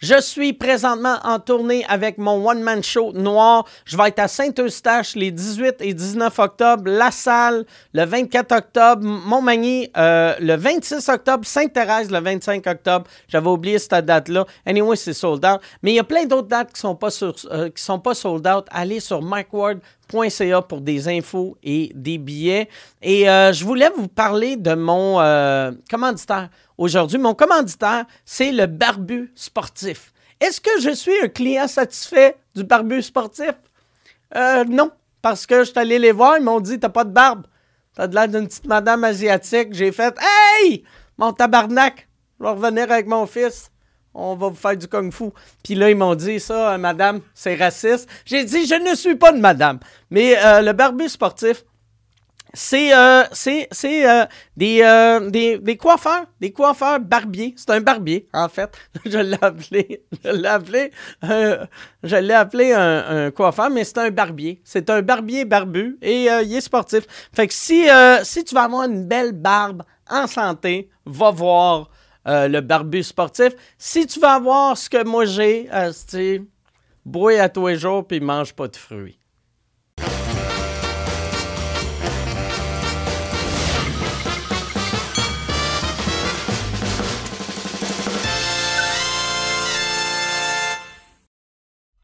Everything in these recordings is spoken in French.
Je suis présentement en tournée avec mon one-man show noir. Je vais être à Saint-Eustache les 18 et 19 octobre, La Salle le 24 octobre, Montmagny euh, le 26 octobre, Sainte-Thérèse le 25 octobre. J'avais oublié cette date-là. Anyway, c'est sold out. Mais il y a plein d'autres dates qui sont pas euh, qui sont pas sold out. Allez sur micward.ca pour des infos et des billets. Et euh, je voulais vous parler de mon euh, commanditaire aujourd'hui. Mon commanditaire, c'est le Barbu Sportif. Est-ce que je suis un client satisfait du Barbu Sportif? Euh, non, parce que je suis allé les voir, ils m'ont dit T'as pas de barbe. T'as de l'air d'une petite madame asiatique. J'ai fait Hey, mon tabarnak, je vais revenir avec mon fils. On va vous faire du kung-fu. Puis là, ils m'ont dit ça, euh, madame, c'est raciste. J'ai dit Je ne suis pas une madame. Mais euh, le barbu sportif, c'est euh, des, des, des coiffeurs, des coiffeurs barbiers. C'est un barbier, en fait. Je l'ai appelé, je l'ai appelé, je l'ai appelé un, coiffeur, mais c'est un barbier. C'est un barbier barbu et il est sportif. Fait que si, si tu vas avoir une belle barbe en santé, va voir euh, le barbu sportif. Si tu veux avoir ce que moi j'ai, euh, brouille à tous les jours puis mange pas de fruits.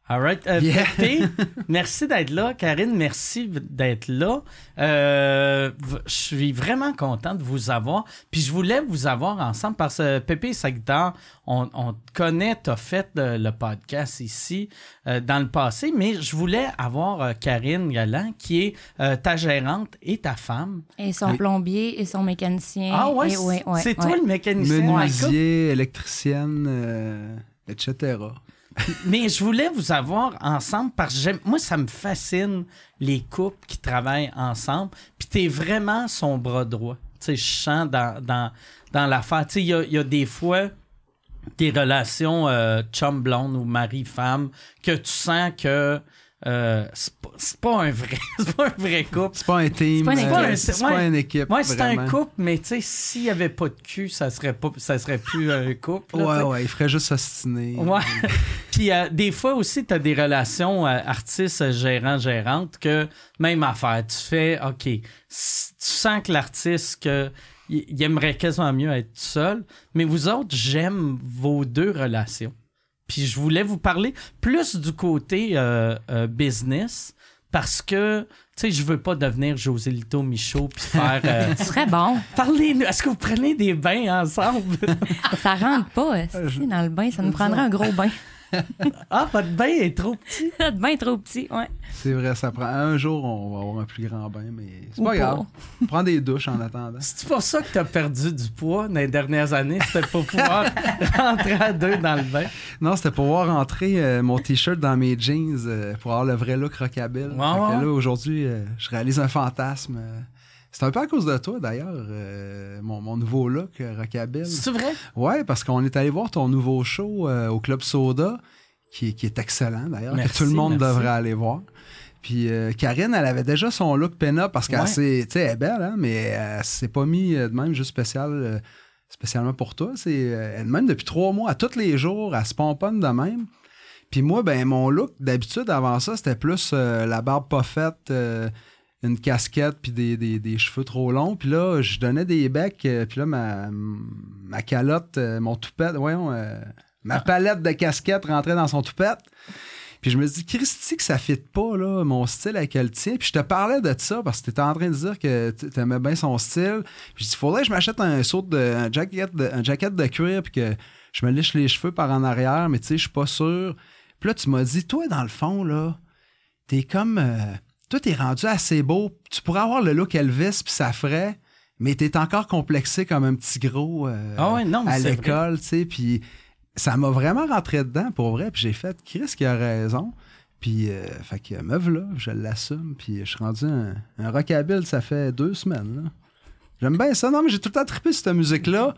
All right. Euh, Yeah. Merci d'être là. Karine, merci d'être là. Euh, je suis vraiment content de vous avoir. Puis je voulais vous avoir ensemble parce que Pépé et sa guitare, on, on te connaît, tu as fait le, le podcast ici euh, dans le passé, mais je voulais avoir euh, Karine Galland, qui est euh, ta gérante et ta femme. Et son Oui. plombier et son mécanicien. Ah ouais, Et ouais, ouais, c'est ouais. toi le mécanicien. Menuisier, électricienne, euh, etc. Mais je voulais vous avoir ensemble parce que moi, ça me fascine les couples qui travaillent ensemble. Puis t'es vraiment son bras droit. Tu sais, je sens dans, dans, dans l'affaire. Tu il y a, des fois des relations euh, chum-blonde ou mari-femme que tu sens que euh, c'est pas, c'est pas un vrai c'est pas un vrai couple. C'est pas un team. pas une euh, équipe. C'est Ouais. pas une équipe. Moi, c'est un couple, mais tu sais, s'il y avait pas de cul, ça serait pas ça serait plus un couple. là, Ouais, ouais, il ferait juste s'ostiner. Ouais. Puis euh, des fois aussi, tu as des relations euh, artistes gérant-gérante que même affaire. Tu fais, OK, tu sens que l'artiste, que il aimerait quasiment mieux être tout seul. Mais vous autres, j'aime vos deux relations. Puis je voulais vous parler plus du côté euh, euh, business parce que, tu sais, je veux pas devenir José Lito Michaud puis faire... euh, Ce serait bon. Parlez-nous, est-ce que vous prenez des bains ensemble? Ça rentre pas esti, dans le bain. Ça nous prendrait un gros bain. ah, votre bain est trop petit. Notre bain est trop petit, ouais. C'est vrai, ça prend. Un jour, on va avoir un plus grand bain, mais c'est pas pas. grave. Prends des douches en attendant. C'est pour ça que t'as perdu du poids dans les dernières années, c'était pour pouvoir rentrer à deux dans le bain. Non, c'était pour voir rentrer euh, mon t-shirt dans mes jeans euh, pour avoir le vrai look que ouais. là, aujourd'hui, euh, je réalise un fantasme. C'est un peu à cause de toi, d'ailleurs, euh, mon, mon nouveau look euh, rockabilly. C'est vrai? Ouais, parce qu'on est allé voir ton nouveau show euh, au Club Soda, qui, qui est excellent d'ailleurs, que tout le monde merci. devrait aller voir. Puis euh, Karine, elle avait déjà son look pin-up parce qu'elle Ouais. elle est belle, hein, mais elle s'est pas mis de même juste spécial, spécialement pour toi. C'est euh, elle même depuis trois mois, à tous les jours, elle se pomponne de même. Puis moi, ben mon look d'habitude avant ça, c'était plus la barbe pas faite, une casquette puis des, des- des cheveux trop longs. Puis là, je donnais des becs, euh, puis là, ma, ma calotte, euh, mon toupette, voyons, euh, ma palette de casquette rentrait dans son toupette. Puis je me dis, Christy, que ça fit pas, là, mon style avec elle tient. Puis je te parlais de ça parce que tu étais en train de dire que tu aimais bien son style. Puis je dis, faudrait que je m'achète un saut de, un jacket de, un jacket de cuir puis que je me liche les cheveux par en arrière, mais tu sais, je suis pas sûr. Puis là, tu m'as dit, toi, dans le fond, là, t'es comme. euh, toi, t'es rendu assez beau. Tu pourrais avoir le look Elvis, puis ça ferait, mais t'es encore complexé comme un petit gros euh, Ah ouais, non, mais à l'école, tu sais. Puis ça m'a vraiment rentré dedans, pour vrai. Puis j'ai fait, Chris qui a raison. Puis, euh, fait que me là, je l'assume. Puis je suis rendu un, un rockabilly, ça fait deux semaines, là. J'aime bien ça. Non, mais j'ai tout le temps trippé cette musique-là.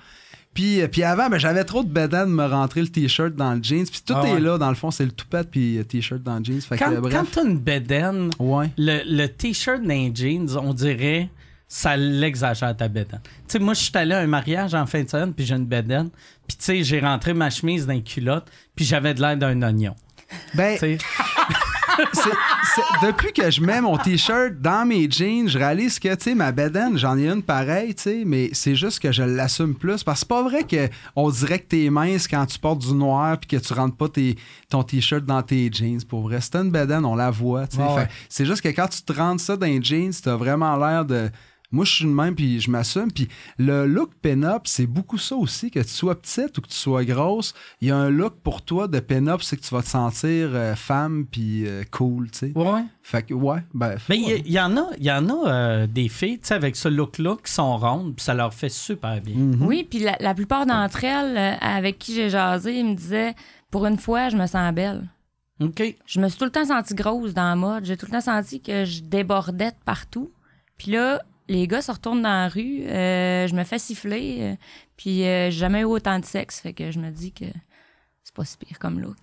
Puis, euh, puis avant, ben, j'avais trop de bédane de me rentrer le t-shirt dans le jeans. Puis tout Ah est là, dans le fond, c'est le toupette puis le t-shirt dans le jeans. Fait Quand, euh, quand t'as une bedaine, Ouais. le, le t-shirt dans les jeans, on dirait ça l'exagère ta bedaine. Tu sais, moi, je suis allé à un mariage en fin de semaine, puis j'ai une bedaine, Puis, tu sais, j'ai rentré ma chemise dans une culotte, puis j'avais de l'air d'un oignon. Ben, Depuis que je mets mon t-shirt dans mes jeans, je réalise que, tu sais, ma bedaine, j'en ai une pareille, tu sais, mais c'est juste que je l'assume plus. Parce que c'est pas vrai qu'on dirait que t'es mince quand tu portes du noir puis que tu rentres pas tes- ton t-shirt dans tes jeans. Pour vrai, c'est une bedaine, on la voit, tu sais. Ouais. C'est juste que quand tu te rentres ça dans les jeans, t'as vraiment l'air de... Moi, je suis le même, puis je m'assume. Puis le look pin-up, c'est beaucoup ça aussi, que tu sois petite ou que tu sois grosse. Il y a un look pour toi de pin-up, c'est que tu vas te sentir euh, femme puis euh, cool, tu sais. ouais. Fait que, ouais, ben. Mais il y, ouais. il y en a, il y en a euh, des filles, tu sais, avec ce look-là, qui sont rondes, puis ça leur fait super bien. Mhm. Oui, puis la, la plupart d'entre elles, euh, avec qui j'ai jasé, ils me disaient pour une fois, je me sens belle. OK. Je me suis tout le temps sentie grosse dans la mode. J'ai tout le temps senti que je débordais de partout. Puis là, les gars se retournent dans la rue, euh, je me fais siffler, euh, puis euh, j'ai jamais eu autant de sexe. Fait que je me dis que c'est pas si pire comme look.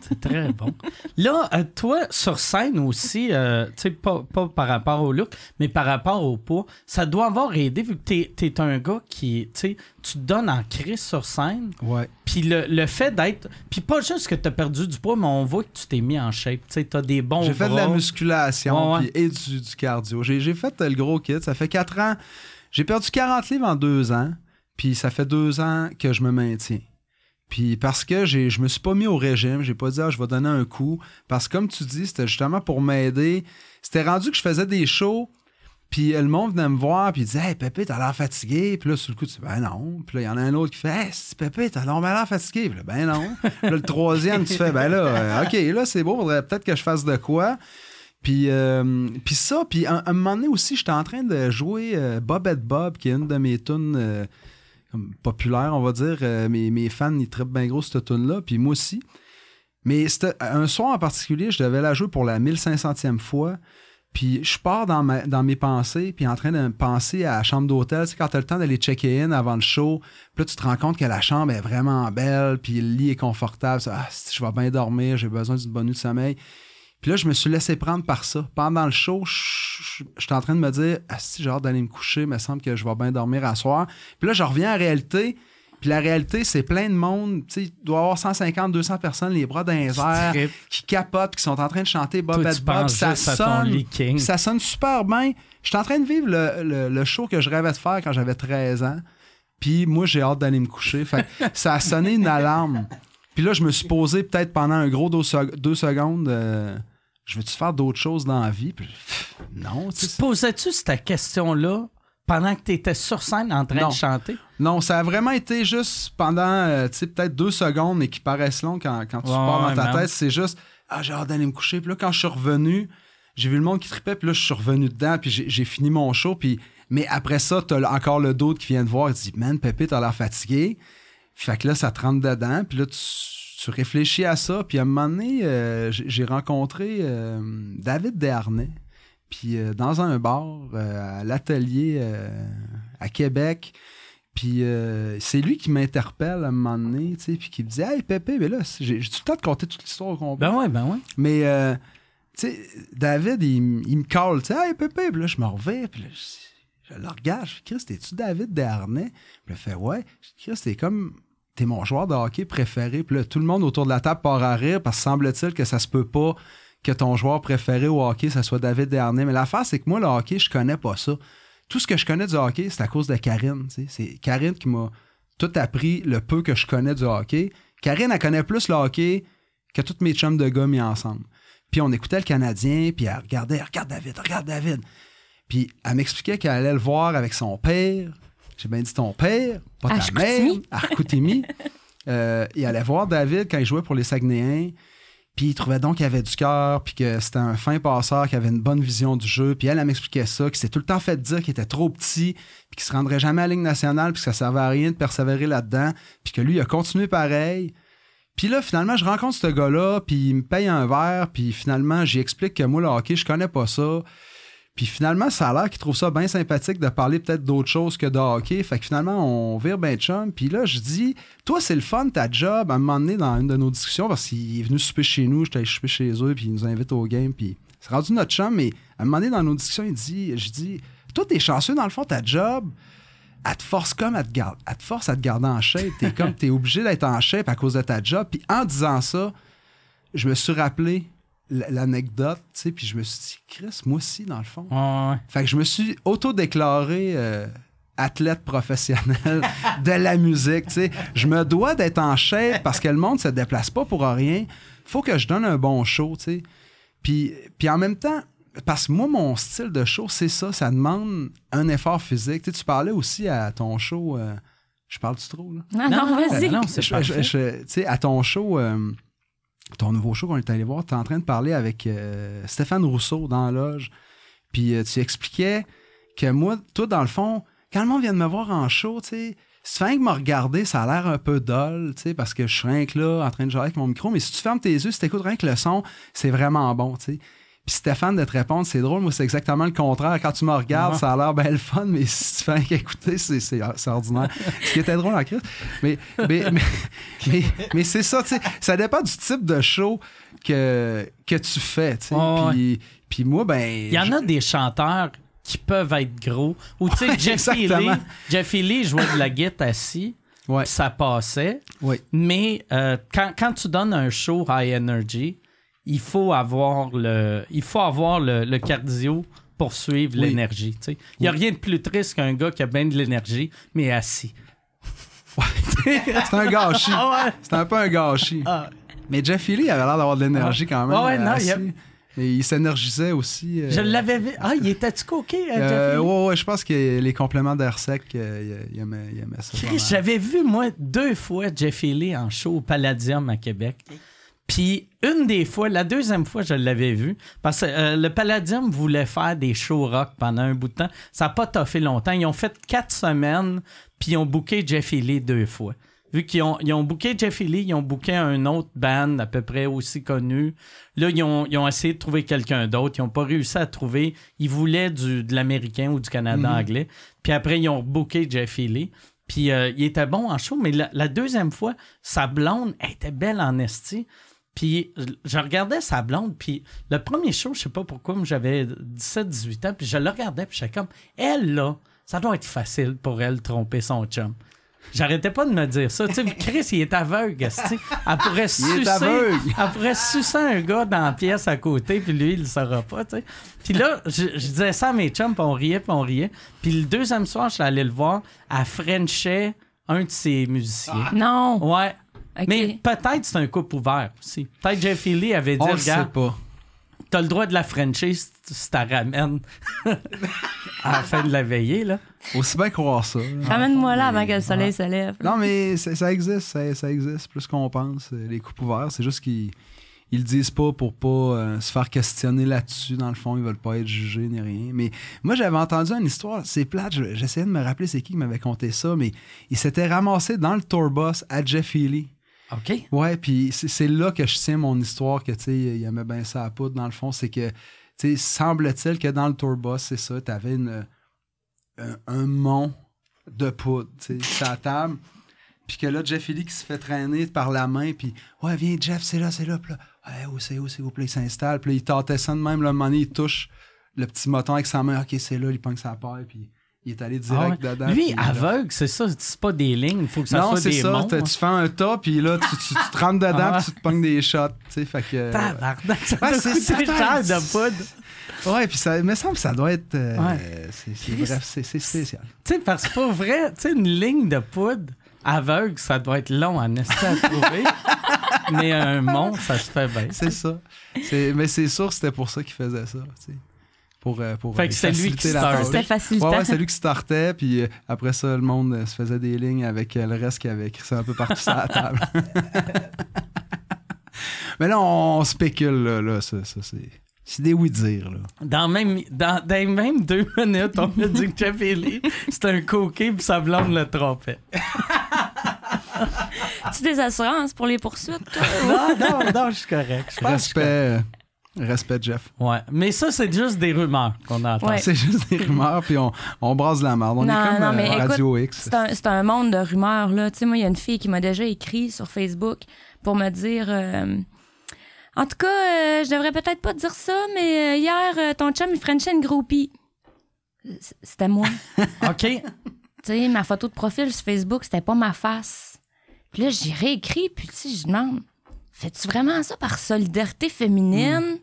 C'est très bon. Là, euh, toi, sur scène aussi, euh, tu sais, pas, pas par rapport au look, mais par rapport au poids, ça doit avoir aidé vu que t'es es un gars qui, tu sais, tu te donnes en crise sur scène. Ouais. Puis le, le fait d'être. Puis pas juste que t'as perdu du poids, mais on voit que tu t'es mis en shape. Tu sais, t'as des bons. J'ai fait de la musculation Ouais, ouais. puis- et du, du cardio. J'ai j'ai fait euh, le gros kit. Ça fait 4 ans. J'ai perdu 40 livres en 2 ans. Puis ça fait 2 ans que je me maintiens. Puis parce que j'ai- je me suis pas mis au régime, j'ai pas dit ah, je vais donner un coup. Parce que comme tu dis, c'était justement pour m'aider. C'était rendu que je faisais des shows. Puis le monde venait me voir, puis il disait Hey, Pépé, t'as l'air fatigué. Puis là, sur le coup, tu dis Ben non. Puis là, il y en a un autre qui fait Hey, Pépé, t'as l'air l'air fatigué. Puis là, Ben non. Là, le troisième, tu fais Ben là, euh, OK, là, c'est beau, faudrait peut-être que je fasse de quoi. Puis, euh, puis ça, puis à, un moment donné aussi, j'étais en train de jouer euh, Bob et Bob, qui est une de mes tunes comme populaires, on va dire. Euh, mes, fans, ils trippent bien gros cette tune là puis moi aussi. Mais un soir en particulier, je devais la jouer pour la 1500e fois. Puis je pars dans, mes pensées, puis en train de penser à la chambre d'hôtel. Sais, quand tu as le temps d'aller checker in avant le show, puis là, tu te rends compte que la chambre est vraiment belle, puis le lit est confortable. Ah, je vais bien dormir, j'ai besoin d'une bonne nuit de sommeil. Puis là, je me suis laissé prendre par ça. Pendant le show, je je- j'étais en train de me dire, ah, si j'ai hâte d'aller me coucher, il me semble que je vais bien dormir à soir. Puis là, je reviens à la réalité. Puis la réalité, c'est plein de monde. Tu sais, il doit y avoir 150, 200 personnes, les bras dans les airs, qui capotent, qui sont en train de chanter Bob Toi, tu Bob. Ça sonne, ça sonne super bien. J'étais en train de vivre le, le- le show que je rêvais de faire quand j'avais 13 ans. Puis moi, j'ai hâte d'aller me coucher. Fait ça a sonné une alarme. Puis là, je me suis posé peut-être pendant un gros deux secondes. euh, je veux-tu faire d'autres choses dans la vie? Puis, pff, non, tu Tu sais, te posais-tu cette question-là pendant que tu étais sur scène en train Non. de chanter? Non, ça a vraiment été juste pendant, euh, tu sais, peut-être deux secondes, mais qui paraissent longues quand, quand tu Ouais, pars dans ta tête. C'est juste, ah, j'ai hâte d'aller me coucher. Puis là, quand je suis revenu, j'ai vu le monde qui tripait, puis là, je suis revenu dedans, puis j'ai fini mon show. Puis, mais après ça, t'as encore le d'autre qui vient te voir et dit, man, Pépé, t'as l'air fatigué. Fait que là, ça te rentre dedans, puis là, tu, tu réfléchis à ça. Puis à un moment donné, euh, j'ai rencontré euh, David Desharnais. Puis euh, dans un bar, à l'atelier à Québec. Puis c'est lui qui m'interpelle à un moment donné, tu sais, puis qui me dit Hey Pépé, mais là, j'ai le temps de compter toute l'histoire au complet. Ben ouais, ben ouais. Mais, euh, tu sais, David, il, me colle, tu sais, Hey Pépé, puis là, je me reviens, puis là, je, je le regarde, je dis Chris, t'es-tu David Desharnais? Puis il fait Ouais. Chris, t'es comme. T'es mon joueur de hockey préféré. Puis là, tout le monde autour de la table part à rire parce que semble-t-il que ça se peut pas que ton joueur préféré au hockey, ça soit David Desharnais. Mais l'affaire, c'est que moi, le hockey, je connais pas ça. Tout ce que je connais du hockey, c'est à cause de Karine. C'est Karine qui m'a tout appris le peu que je connais du hockey. Karine, elle connaît plus le hockey que tous mes chums de gars mis ensemble. Puis on écoutait le Canadien, puis elle regardait, regarde David, regarde David. Puis elle m'expliquait qu'elle allait le voir avec son père. J'ai bien dit ton père, pas ta mère. À Chicoutimi. Euh, il allait voir David quand il jouait pour les Saguenayens. Puis il trouvait donc qu'il avait du cœur, puis que c'était un fin passeur, qui avait une bonne vision du jeu. Puis elle, elle m'expliquait ça, qu'il s'est tout le temps fait dire qu'il était trop petit, puis qu'il se rendrait jamais à la Ligue nationale, puis que ça servait à rien de persévérer là-dedans. Puis que lui, il a continué pareil. Puis là, finalement, je rencontre ce gars-là, puis il me paye un verre, puis finalement, j'y explique que moi, le hockey, je connais pas ça. Puis finalement, ça a l'air qu'il trouve ça bien sympathique de parler peut-être d'autre chose que de hockey. Fait que finalement, on vire ben chum. Puis là, je dis, toi, c'est le fun, ta job. À un moment donné, dans une de nos discussions, parce qu'il est venu souper chez nous, j'étais allé souper chez eux, puis il nous invite au game. Puis c'est rendu notre chum, mais à un moment donné, dans nos discussions, il dit, je dis, toi, t'es chanceux, dans le fond, ta job. elle te force comme à te garder, elle te force à te garder en shape. T'es comme, t'es obligé d'être en shape à cause de ta job. Puis en disant ça, je me suis rappelé l'anecdote, tu sais, puis je me suis dit, Chris, moi aussi, dans le fond. Ouais, ouais. Fait que je me suis auto-déclaré euh, athlète professionnel de la musique, tu sais. Je me dois d'être en shape parce que le monde se déplace pas pour rien. Faut que je donne un bon show, tu sais. Puis, puis en même temps, parce que moi, mon style de show, c'est ça. Ça demande un effort physique. Tu sais, tu parlais aussi à ton show... euh, je parle-tu trop, là? Ah non, vas-y. non, c'est Je- parfait. je- je- tu sais, à ton show, euh, ton nouveau show qu'on est allé voir, tu es en train de parler avec euh, Stéphane Rousseau dans la loge. Puis euh, tu expliquais que moi, toi, dans le fond, quand le monde vient de me voir en show, tu sais, si tu fais que me regarder, ça a l'air un peu dol, tu sais, parce que je suis rien que là, en train de jouer avec mon micro. Mais si tu fermes tes yeux, si tu écoutes rien que le son, c'est vraiment bon, tu sais. Puis Stéphane, de te répondre, c'est drôle, moi, c'est exactement le contraire. Quand tu me regardes, Ouais. ça a l'air bien le fun, mais si tu fais rien qu'écouter, c'est, c'est ordinaire. Ce qui était drôle en crise. Mais, mais, mais, mais, mais c'est ça, tu sais. Ça dépend du type de show que, que tu fais, tu sais. Puis, puis moi, ben. Il y en a des chanteurs qui peuvent être gros. Ou tu sais, Ouais, Jeffy exactement. Lee, Jeffy Lee jouait de la guitare assis, Ouais, ça passait. Mais euh, quand, quand tu donnes un show high energy, il faut avoir le, il faut avoir le, le cardio pour suivre Oui. l'énergie. tu sais. Il n'y a rien de plus triste qu'un gars qui a bien de l'énergie, mais assis. C'est un gâchis. Ah ouais. C'est un peu un gâchis. Ah. Mais Jeff Healy avait l'air d'avoir de l'énergie quand même. Ouais, euh, non, il y Et il s'énergisait aussi. euh, Je l'avais vu. Ah, il était-tu coqué, euh, euh, Jeffy Lee? ouais, ouais, je pense que les compléments d'air sec, euh, il, il aimait, il aimait ça. j'avais vu, moi, deux fois Jeffy Lee en show au Palladium à Québec. Puis une des fois, la deuxième fois, je l'avais vu, parce que euh, le Palladium voulait faire des shows rock pendant un bout de temps. Ça n'a pas toffé longtemps. Ils ont fait quatre semaines, puis ils ont booké Jeffy Lee deux fois. Vu qu'ils ont, ils ont booké Jeffy Lee, ils ont booké un autre band à peu près aussi connu. Là, ils ont, ils ont essayé de trouver quelqu'un d'autre. Ils n'ont pas réussi à trouver. Ils voulaient du, de l'américain ou du Canada anglais. Puis après, ils ont booké Jeffy Lee. Puis euh, il était bon en show, mais la, la deuxième fois, sa blonde elle était belle en esti. Puis je- regardais sa blonde, puis le premier show, je sais pas pourquoi, mais j'avais 17-18 ans, puis je le regardais, puis j'étais comme, elle là, ça doit être facile pour elle de tromper son chum. J'arrêtais pas de me dire ça. Tu sais, Chris, il est aveugle. esti. Elle pourrait sucer, aveugle. elle pourrait sucer un gars dans la pièce à côté, puis lui, il le saura pas. tu sais. Puis là, je, je disais ça à mes chums, puis on riait, puis on riait. Puis le deuxième soir, je suis allé le voir, à Frenchait un de ses musiciens. Non. Ouais. Mais peut-être c'est un couple ouvert aussi. Peut-être Jeff Lee avait dit, On le sait regarde, pas. t'as le droit de la Frencher si t'as ramènes à la fin de la veillée, là. Aussi bien croire ça. Ramène-moi là avant que le soleil se lève. Non, mais ça, existe, ça, ça existe plus qu'on pense, euh, les coupes ouverts. C'est juste qu'ils ils le disent pas pour pas euh, se faire questionner là-dessus. Dans le fond, ils veulent pas être jugés ni rien. Mais moi, j'avais entendu une histoire, c'est plate, je- j'essayais de me rappeler c'est qui qui m'avait conté ça, mais il s'était ramassé dans le tour bus à Jeff Healy. Ouais, puis c'est là que je tiens mon histoire, que tu sais, il aimait bien ça à poudre, dans le fond. C'est que, tu sais, semble-t-il que dans le tour bus, c'est ça, t'avais une, un, un mont de poudre, tu sais, sur la table. Puis que là, Jeff Healy qui se fait traîner par la main, puis ouais, viens, Jeff, c'est là, c'est là. Puis là, ouais, où c'est, où s'il vous plaît, il s'installe. Puis il tâtait ça de même, le moment donné, il touche le petit moton avec sa main, ok, c'est là, il pogne sa paille, puis il est allé Ah ouais. direct dedans. Lui, aveugle, c'est ça, c'est pas des lignes, il faut que ça non, soit c'est des ça. monts. t'as- Tu fais un tas, puis là, tu, tu- tu te rentres dedans, Ah. puis tu te pognes des shots. Tu sais, fait que. euh, Tabarnak, ça Ouais, c'est ça, de c'est- poudre. ouais, puis ça me semble que ça doit être. euh, Ouais. c'est, c'est, bref, c'est, c'est spécial. Tu sais, parce que pour vrai, tu sais, une ligne de poudre aveugle, ça doit être long en esti à trouver. mais un mont, ça se fait bien. C'est ça. C'est, mais c'est sûr que c'était pour ça qu'il faisait ça. Tu sais. Pour, euh, pour Fait euh, que c'est lui qui la start. tâche. C'était. Ouais, ouais, c'est lui qui startait, puis euh, après ça, le monde se faisait des lignes avec le reste qui avait écrit ça un peu partout sur la table. Mais là, on spécule, là, là ça, ça, c'est, c'est des oui-dire, là. Dans, même, dans, dans les mêmes deux minutes, on a dit que Jeff Healy, c'était un coquet puis sa blonde le trompait. Tu des assurances pour les poursuites, toi? Non, non, non, je suis correct. Je Respect, respect, Jeff. Ouais, mais ça, c'est juste des rumeurs qu'on entend. Ouais. C'est juste des rumeurs, puis on, on brasse la merde. On Non, est comme non, euh, mais Radio X. C'est un, c'est un monde de rumeurs, là. Tu sais, moi, il y a une fille qui m'a déjà écrit sur Facebook pour me dire... euh, en tout cas, euh, je devrais peut-être pas dire ça, mais euh, hier, euh, ton chum, il frenchait une groupie. C'était moi. OK. Tu sais, ma photo de profil sur Facebook, c'était pas ma face. Puis là, j'ai réécrit, puis tu sais, je demande, fais-tu vraiment ça par solidarité féminine?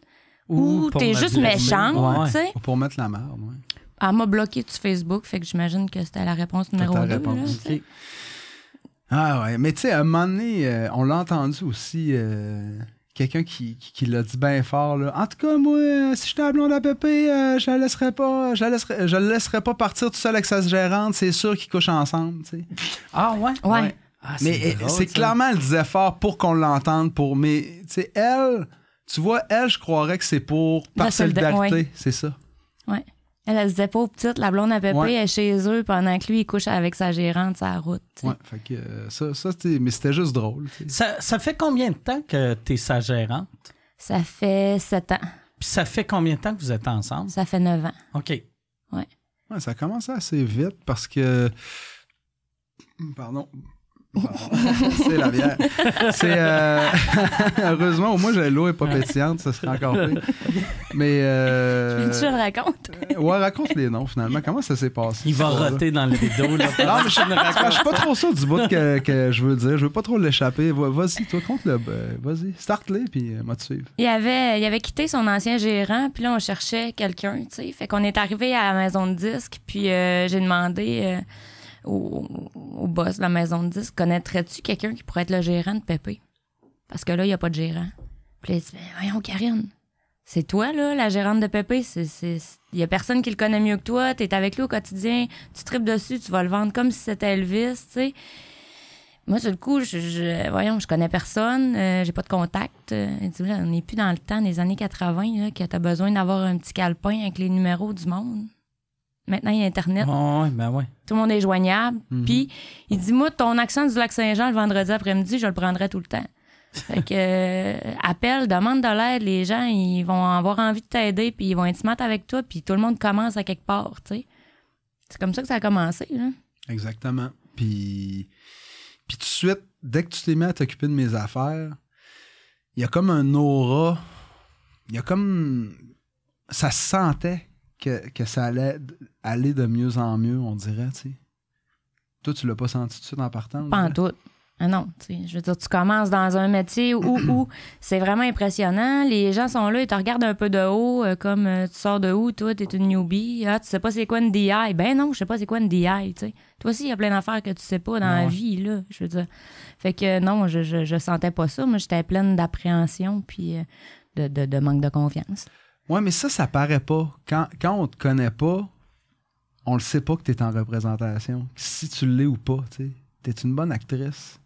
Ou pour t'es la juste blâmer. méchante, Ouais. tu sais? Ou pour mettre la merde, ouais. Elle m'a bloqué sur Facebook, fait que j'imagine que c'était la réponse numéro ta 2. réponse. OK. Ah ouais, mais tu sais, à un moment donné, euh, on l'a entendu aussi, euh, quelqu'un qui, qui, qui l'a dit bien fort, là. En tout cas, moi, euh, si j'étais la blonde à Pépé, euh, je la laisserais pas, je la laisserais, je le laisserais pas partir tout seul avec sa gérante, c'est sûr qu'ils couchent ensemble, tu sais. Ah, ouais? Ouais. Ah, Mais c'est clairement, elle le disait fort pour qu'on l'entende, pour, mais, tu sais, elle, tu vois, elle, je croirais que c'est pour, par La solidarité, ouais. c'est ça. Ouais. Elle, elle se disait pas petite, la blonde à Pépé Ouais. est chez eux pendant que lui, il couche avec sa gérante la route. Ouais, fait que euh, ça, ça mais c'était juste drôle. Ça, ça fait combien de temps que tu es sa gérante? Ça fait sept ans. Puis ça fait combien de temps que vous êtes ensemble? Ça fait neuf ans. OK. Ouais, ça a commencé assez vite parce que. Pardon. C'est la bière. C'est. euh, Heureusement, au moins, l'eau est pas pétillante, ça serait encore pire. Mais. Euh... Tu le racontes? Ouais, raconte les noms finalement. Comment ça s'est passé? Il va roter dans le rideau. Là, Non, mais je je suis pas trop sûr du bout que, que je veux dire. Je veux pas trop l'échapper. Va- Vas-y, toi, compte-le. euh, Vas-y, start-les, puis euh, moi, te suivre. Il avait, il avait quitté son ancien gérant, puis là, on cherchait quelqu'un, tu sais. Fait qu'on est arrivé à la maison de disques, puis euh, j'ai demandé euh, au, boss de la maison de disques, connaîtrais-tu quelqu'un qui pourrait être le gérant de Pépé? Parce que là, il n'y a pas de gérant. Puis il dit, ben, voyons, Karine, c'est toi, là, la gérante de Pépé. Il y a personne qui le connaît mieux que toi. T'es avec lui au quotidien. Tu tripes dessus, tu vas le vendre comme si c'était Elvis, tu sais. Moi, sur le coup, je, je- voyons, je connais personne, euh, j'ai pas de contact. Euh, là, on n'est plus dans le temps des années 80, là, que t'as besoin d'avoir un petit calepin avec les numéros du monde. Maintenant, il y a Internet, Ouais, ben ouais. tout le monde est joignable. Mhm. Puis, il dit, moi, ton accent du lac Saint-Jean le vendredi après-midi, je le prendrai tout le temps. Fait que, euh, appelle, demande de l'aide, les gens, ils vont avoir envie de t'aider, puis ils vont être smart avec toi, puis tout le monde commence à quelque part, tu sais. C'est comme ça que ça a commencé, là. Exactement. Puis, puis tout de suite, dès que tu t'es mis à t'occuper de mes affaires, il y a comme un aura. Il y a comme. Ça se sentait que, que ça allait aller de mieux en mieux, on dirait, tu sais. Toi, tu l'as pas senti tout de suite en partant? Pas en tout. Ah non, tu sais, je veux dire, tu commences dans un métier où, où c'est vraiment impressionnant. Les gens sont là, ils te regardent un peu de haut, euh, comme euh, tu sors de où, toi, t'es une newbie. Ah, tu sais pas c'est quoi une DI. Ben non, je sais pas c'est quoi une DI, tu sais. Toi aussi, il y a plein d'affaires que tu sais pas dans la vie, là, je veux dire. Fait que non, je, je, je sentais pas ça. Moi, j'étais pleine d'appréhension puis euh, de, de, de manque de confiance. Ouais, mais ça, ça paraît pas. Quand, quand on te connaît pas, on le sait pas que tu es en représentation. Si tu l'es ou pas, tu. T'es une bonne actrice.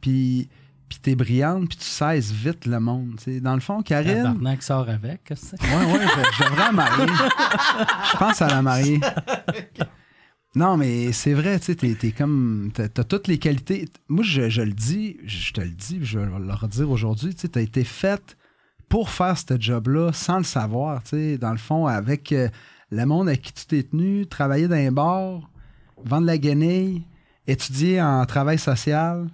Puis, puis t'es brillante, puis tu cesses vite le monde. Dans le fond, Karine. Tabarnak sort avec. qu'est-ce que c'est? Ouais, ouais, je, je devrais la marier. Je pense à la marier. Non, mais c'est vrai, tu sais, t'es, t'es comme. T'as, t'as toutes les qualités. Moi, je, je le dis, je te le dis, je vais le redire aujourd'hui, tu sais, t'as été faite pour faire ce job-là sans le savoir, tu sais, dans le fond, avec euh, le monde à qui tu t'es tenu, travailler dans un bar, vendre la guenille, étudier en travail social.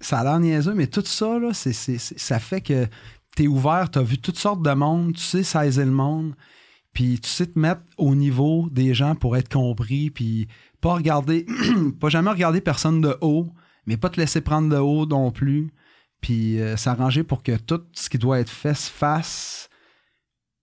Ça a l'air niaiseux, mais tout ça, ça fait que t'es ouvert, t'as vu toutes sortes de monde, tu sais saisir le monde, puis tu sais te mettre au niveau des gens pour être compris, puis pas regarder, pas jamais regarder personne de haut, mais pas te laisser prendre de haut non plus, puis euh, s'arranger pour que tout ce qui doit être fait se fasse,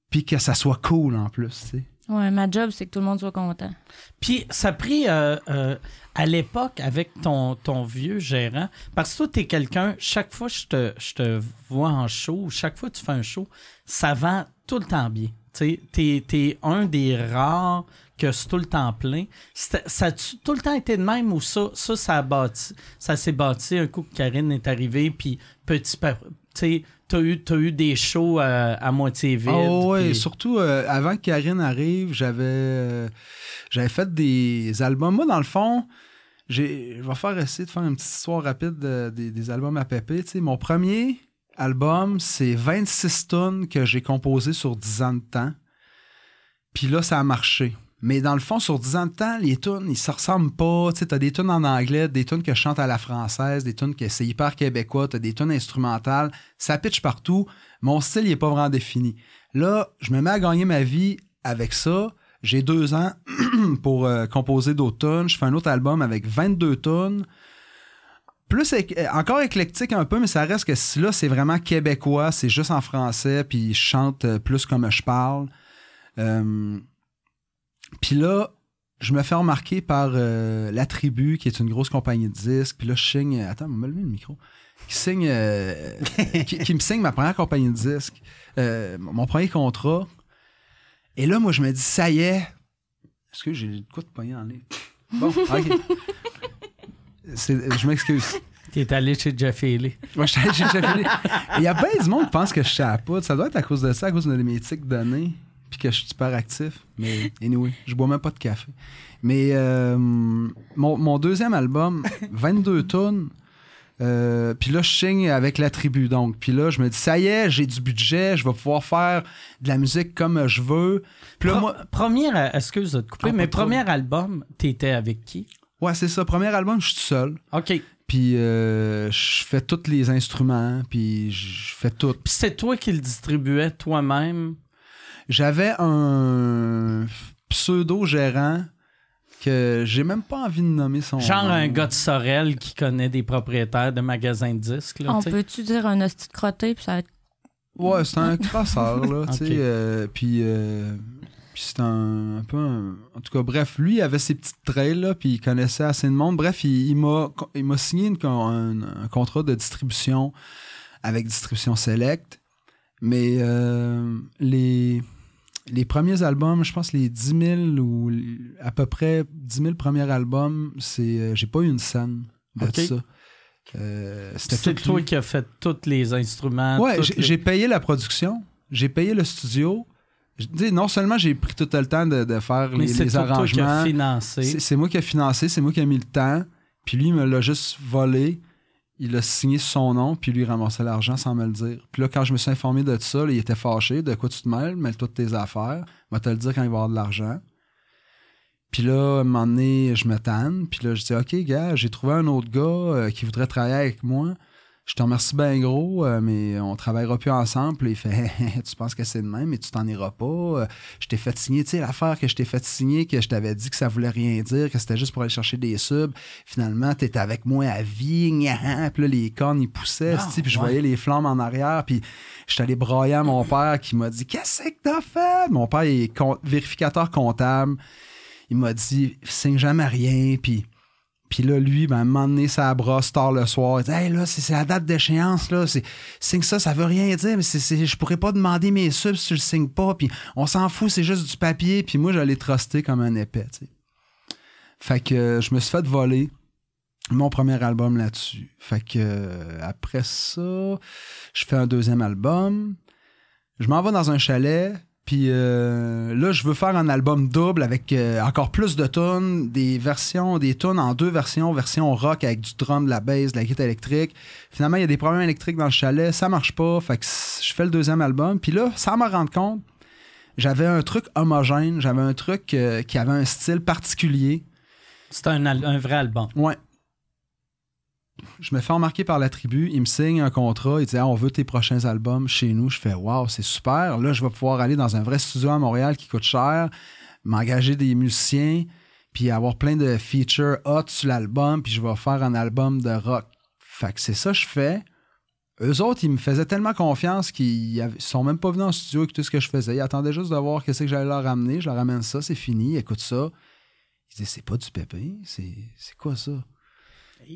puis que ça soit cool en plus, tu sais. Ouais, ma job, c'est que tout le monde soit content. Puis ça a pris euh, euh, à l'époque avec ton, ton vieux gérant, parce que toi, tu es quelqu'un, chaque fois que je te, je te vois en show, chaque fois que tu fais un show, ça vend tout le temps bien. Tu es, es un des rares que c'est tout le temps plein. Ça a-tu tout le temps été de même ou ça, ça, ça, a bâti, ça s'est bâti un coup que Karine est arrivée, puis petit par- tu t'as eu, t'as eu des shows à, à moitié vides. Oh, ouais, surtout euh, avant que Karine arrive, j'avais euh, j'avais fait des albums. Moi, dans le fond, je vais faire essayer de faire une petite histoire rapide de- des, des albums à Pépé. Tu sais, mon premier album, c'est 26 tonnes que j'ai composé sur 10 ans de temps. Puis là, ça a marché. Mais dans le fond, sur 10 ans de temps, les tunes, ils se ressemblent pas. Tu t'as des tunes en anglais, des tunes que je chante à la française, des tunes que c'est hyper québécois, t'as des tunes instrumentales. Ça pitch partout. Mon style, il est pas vraiment défini. Là, je me mets à gagner ma vie avec ça. J'ai deux ans pour euh, composer d'autres tunes. Je fais un autre album avec 22 tunes. Plus euh, encore éclectique un peu, mais ça reste que là, c'est vraiment québécois, c'est juste en français, puis je chante euh, plus comme je parle. Euh, puis là, je me fais remarquer par La Tribu, qui est une grosse compagnie de disques. Puis là, je signe. Attends, m'a levé le micro. Qui signe. qui, me signe ma première compagnie de disques. mon premier contrat. Et là, moi, je me dis, ça y est. Est-ce que j'ai coup de poignet en ligne? Bon, OK. C'est- Je m'excuse. T'es allé chez Jeff Haley. Moi, je j'ai déjà fini. Il y a bien du monde qui pense que je suis à la poudre. Ça doit être à cause de ça, à cause de mes tics donnés. Puis que je suis super actif. Mais anyway, je bois même pas de café. Mais euh, mon, mon deuxième album, 22 tonnes. Euh, puis là, je signe avec la tribu. Donc, puis là, je me dis, ça y est, j'ai du budget, je vais pouvoir faire de la musique comme je veux. Puis là, Pro- moi, Premier, euh, excuse de te couper, Ah, mais premier album, t'étais avec qui? Ouais, c'est ça. Premier album, je suis tout seul. OK. Puis Puis euh, je fais tous les instruments, puis je fais tout. c'est toi qui le distribuais toi-même? J'avais un pseudo-gérant que j'ai même pas envie de nommer son Genre nom. un gars de Sorel qui connaît des propriétaires de magasins de disques. Là, On peut-tu dire un hostie de crotté, puis ça va être. Ouais, c'est un crosseur, là, tu sais. Ok. euh, puis euh, puis c'est un, un peu un- En tout cas, bref, lui, il avait ses petites trails, là, puis il connaissait assez de monde. Bref, il, il m'a signé une un, un contrat de distribution avec Distribution Select. Mais euh, les, les premiers albums, je pense les 10 000 ou à peu près 10 000 premiers albums, c'est euh, j'ai pas eu une scène de ça. Euh, C'était toi lui. qui as fait tous les instruments. Ouais, j'ai payé la production, j'ai payé le studio. Je dis, non seulement j'ai pris tout le temps de, de faire Mais les, arrangements, financé. c'est moi qui ai financé, c'est moi qui ai mis le temps, puis lui il me l'a juste volé, il l'a signé son nom, puis lui il ramassait l'argent sans me le dire. Puis là, quand je me suis informé de ça, là, il était fâché, de quoi tu te mêles, mêle-toi de tes affaires, va te le dire quand il va y avoir de l'argent. Puis là, à un moment donné, je me tanne. Puis là, je dis, OK, gars, j'ai trouvé un autre gars euh, qui voudrait travailler avec moi. Je te remercie bien gros, euh, mais on travaillera plus ensemble. Puis il fait, tu penses que c'est de même, mais tu t'en iras pas. Euh, je t'ai fait signer, tu sais, l'affaire que je t'ai fait signer, que je t'avais dit que ça voulait rien dire, que c'était juste pour aller chercher des subs. Finalement, t'étais avec moi à vie, gna, puis là, les cornes, ils poussaient, Ah, puis je voyais les flammes en arrière, puis j'étais allé broyer à mon père qui m'a dit, qu'est-ce que t'as fait? Mon père, il est vérificateur comptable. Il m'a dit, signe jamais rien, puis... Puis là, lui, ben, à un moment donné, ça brosse tard le soir. Il dit Hey, là, c'est la date d'échéance, là. Signe ça, ça veut rien dire, mais c'est je pourrais pas demander mes subs si tu le signes pas. Puis on s'en fout, c'est juste du papier. Puis moi, j'allais truster comme un épais, tu sais. Fait que euh, je me suis fait voler mon premier album là-dessus. Fait que euh, après ça, je fais un deuxième album. Je m'en vais dans un chalet. Puis euh, là, je veux faire un album double avec euh, encore plus de tunes, des versions, des tunes en deux versions, version rock avec du drum, de la bass, de la guitare électrique. Finalement, il y a des problèmes électriques dans le chalet, ça marche pas, fait que je fais le deuxième album. Puis là, sans me rendre compte, j'avais un truc homogène, j'avais un truc euh, qui avait un style particulier. C'est un, un vrai album. Ouais. Je me fais remarquer par la tribu, il me signe un contrat, il dit Ah, on veut tes prochains albums chez nous. Je fais Waouh, c'est super. Là, je vais pouvoir aller dans un vrai studio à Montréal qui coûte cher, m'engager des musiciens, puis avoir plein de features hot sur l'album, puis je vais faire un album de rock. Fait que c'est ça que je fais. Eux autres, ils me faisaient tellement confiance qu'ils ils sont même pas venus en studio écouter ce que je faisais. Ils attendaient juste de voir qu'est-ce que j'allais leur ramener. Je leur ramène ça, c'est fini, écoute ça. Ils disaient, c'est pas du c'est c'est quoi ça?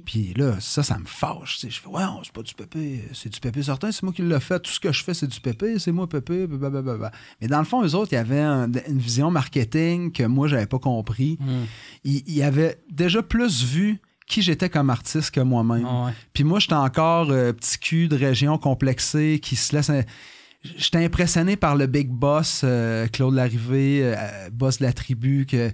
Puis là, ça, ça me fâche. Je fais, ouais, c'est pas du pépé, c'est du pépé certain, c'est moi qui l'ai fait. Tout ce que je fais, c'est du pépé, c'est moi pépé, blablabla. Mais dans le fond, eux autres, il y avait un- une vision marketing que moi, j'avais pas compris. Hmm. Ils, ils avaient déjà plus vu qui j'étais comme artiste que moi-même. Ah ouais. Puis moi, j'étais encore euh, petit cul de région complexée qui se laisse. J'étais impressionné par le big boss, euh, Claude Larrivée, euh, boss de la tribu, que.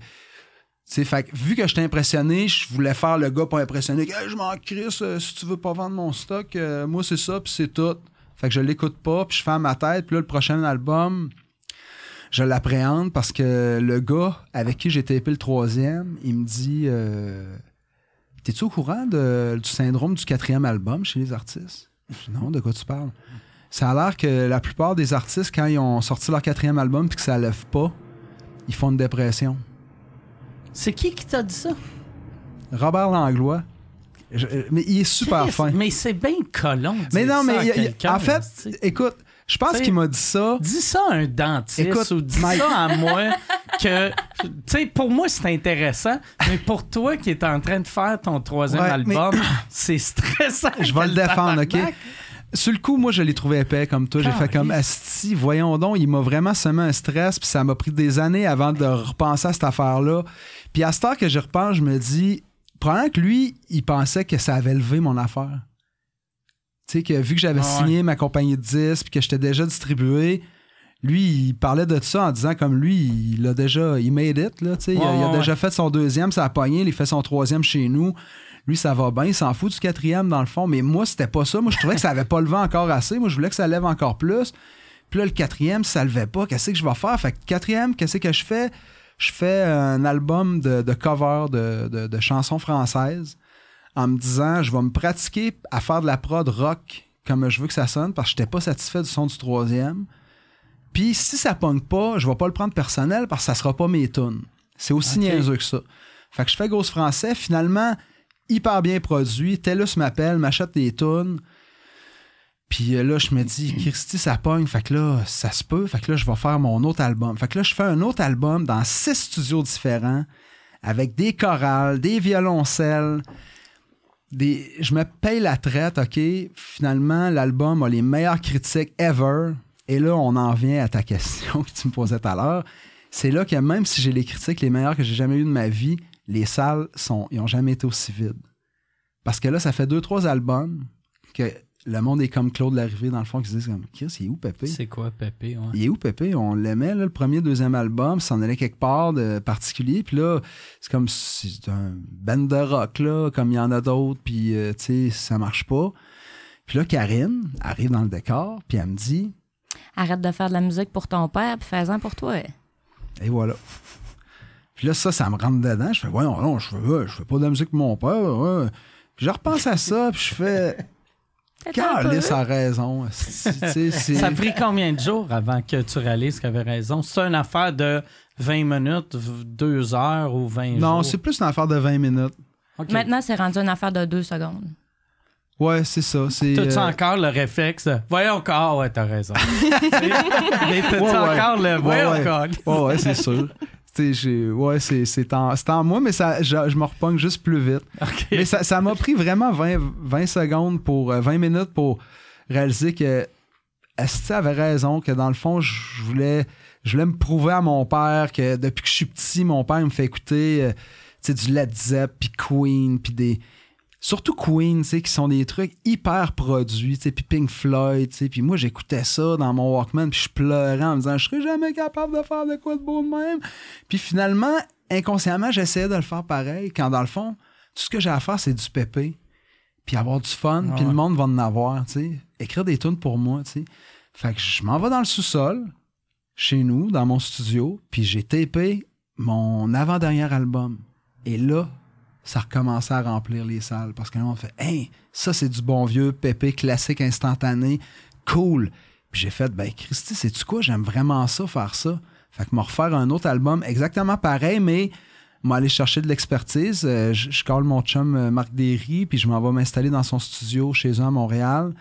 Fait vu que j'étais impressionné, je voulais faire le gars pas impressionné. Hey, je m'en crisse, euh, si tu veux pas vendre mon stock, euh, moi c'est ça, puis c'est tout. Fait que je l'écoute pas, puis je à ma tête, puis là, le prochain album, je l'appréhende parce que le gars avec qui j'ai tapé le troisième, il me dit euh, T'es-tu au courant du syndrome du quatrième album chez les artistes? Non, de quoi tu parles? Ça a l'air que la plupart des artistes, quand ils ont sorti leur quatrième album puis que ça lève pas, ils font une dépression. C'est qui qui t'a dit ça? Robert Langlois, je- euh, mais il est super fin. Mais c'est bien colon. Mais non, mais il en fait, écoute, je pense qu'il m'a dit ça. Dis ça à un dentiste Écoute, ou dis Mike- ça à moi que, tu sais, pour moi, c'est intéressant, mais pour toi qui es en train de faire ton troisième Ouais, album, c'est stressant. Je vais le défendre, OK? Sur le coup, moi, je l'ai trouvé épais comme toi. J'ai fait comme. Asti, voyons donc, il m'a vraiment semé un stress, puis ça m'a pris des années avant de repenser à cette affaire-là. Puis à cette heure que je repense, je me dis, probablement que lui, il pensait que ça avait levé mon affaire. Tu sais, que vu que j'avais Ah ouais. signé ma compagnie de 10 puis que j'étais déjà distribué, lui, il parlait de ça en disant comme lui, il a déjà, il made it, là, tu sais, il, a- Ouais, il a ouais, déjà fait son deuxième, ça a pogné, il fait son troisième chez nous. Lui, ça va bien, il s'en fout du quatrième dans le fond, mais moi, c'était pas ça. Moi, je trouvais que ça avait pas levé encore assez. Moi, je voulais que ça lève encore plus. Puis là, le quatrième, ça levait pas. Qu'est-ce que je vais faire? Fait que quatrième, qu'est-ce que je fais? Je fais un album de, de cover de, de- de chansons françaises en me disant, je vais me pratiquer à faire de la prod rock comme je veux que ça sonne parce que j'étais pas satisfait du son du troisième. Puis si ça pogne pas, je vais pas le prendre personnel parce que ça sera pas mes tunes. C'est aussi niaiseux que ça. Fait que je fais Ghost français, finalement, hyper bien produit. TELUS m'appelle, m'achète des tunes. Puis euh, là, je me dis, Christy, ça pogne. Fait que là, ça se peut. Fait que là, je vais faire mon autre album. Fait que là, je fais un autre album dans six studios différents avec des chorales, des violoncelles. Des... Je me paye la traite, OK? Finalement, l'album a les meilleures critiques ever. Et là, on en vient à ta question que tu me posais tout à l'heure. C'est là que même si j'ai les critiques les meilleures que j'ai jamais eues de ma vie, les salles sont, ils ont jamais été aussi vides. Parce que là, ça fait deux, trois albums que le monde est comme Claude Larrivée, dans le fond, qui se disent comme Chris, il est où Pépé? C'est quoi, Pépé? ouais? Il est où Pépé? On l'aimait, le premier, deuxième album, s'en allait quelque part de particulier. Puis là, c'est comme si c'est un band de rock, là, comme il y en a d'autres, puis euh, tu sais, ça marche pas. Puis là, Karine arrive dans le décor, puis elle me dit, Arrête de faire de la musique pour ton père, puis fais-en pour toi. et voilà. Puis là, ça, ça me rentre dedans. Je fais, voyons, non, je fais, je fais pas de la musique pour mon père. ouais. Puis je repense à ça, puis je fais. Carlis a raison. esti, tu sais, c'est- Ça a pris combien de jours avant que tu réalises qu'il avait raison? C'est une affaire de 20 minutes, 2 heures ou 20 jours? Non, c'est plus une affaire de 20 minutes. Maintenant, c'est rendu une affaire de deux secondes. Ouais, c'est ça. C'est, T'as-tu euh, encore le réflexe Voyons encore, ouais, t'as raison. Mais t'as-tu Ouais, ouais. encore le Voyons Ouais, ouais. encore? Ouais, ouais, c'est sûr. Ouais, c'est, en, en moi, mais ça, je, je me repogne juste plus vite. Mais ça, ça m'a pris vraiment 20, 20 secondes pour euh, 20 minutes pour réaliser que Esti avait raison, que dans le fond, je voulais, je voulais me prouver à mon père que depuis que je suis petit, mon père me fait écouter euh, du Led Zepp, puis Queen, puis des. Surtout Queen, tu sais, qui sont des trucs hyper produits, tu sais, puis Pink Floyd, tu sais, puis moi j'écoutais ça dans mon Walkman, puis je pleurais en me disant je serais jamais capable de faire de quoi de beau de même. Puis finalement, inconsciemment, j'essayais de le faire pareil, quand dans le fond, tout ce que j'ai à faire, c'est du pépé, puis avoir du fun, Ah puis ouais. le monde va en avoir, tu sais. Écrire des tunes pour moi, tu sais. Fait que je m'en vais dans le sous-sol, chez nous, dans mon studio, puis j'ai tapé mon avant-dernier album. Et là, ça recommençait à remplir les salles parce là, on fait Hey, ça c'est du bon vieux pépé classique instantané, cool. Puis j'ai fait Ben Christy, sais-tu quoi? J'aime vraiment ça, faire ça. Fait que me refaire un autre album exactement pareil, mais m'aller chercher de l'expertise. Euh, je, je colle mon chum euh, Marc Derry, puis je m'en vais m'installer dans son studio chez eux à Montréal.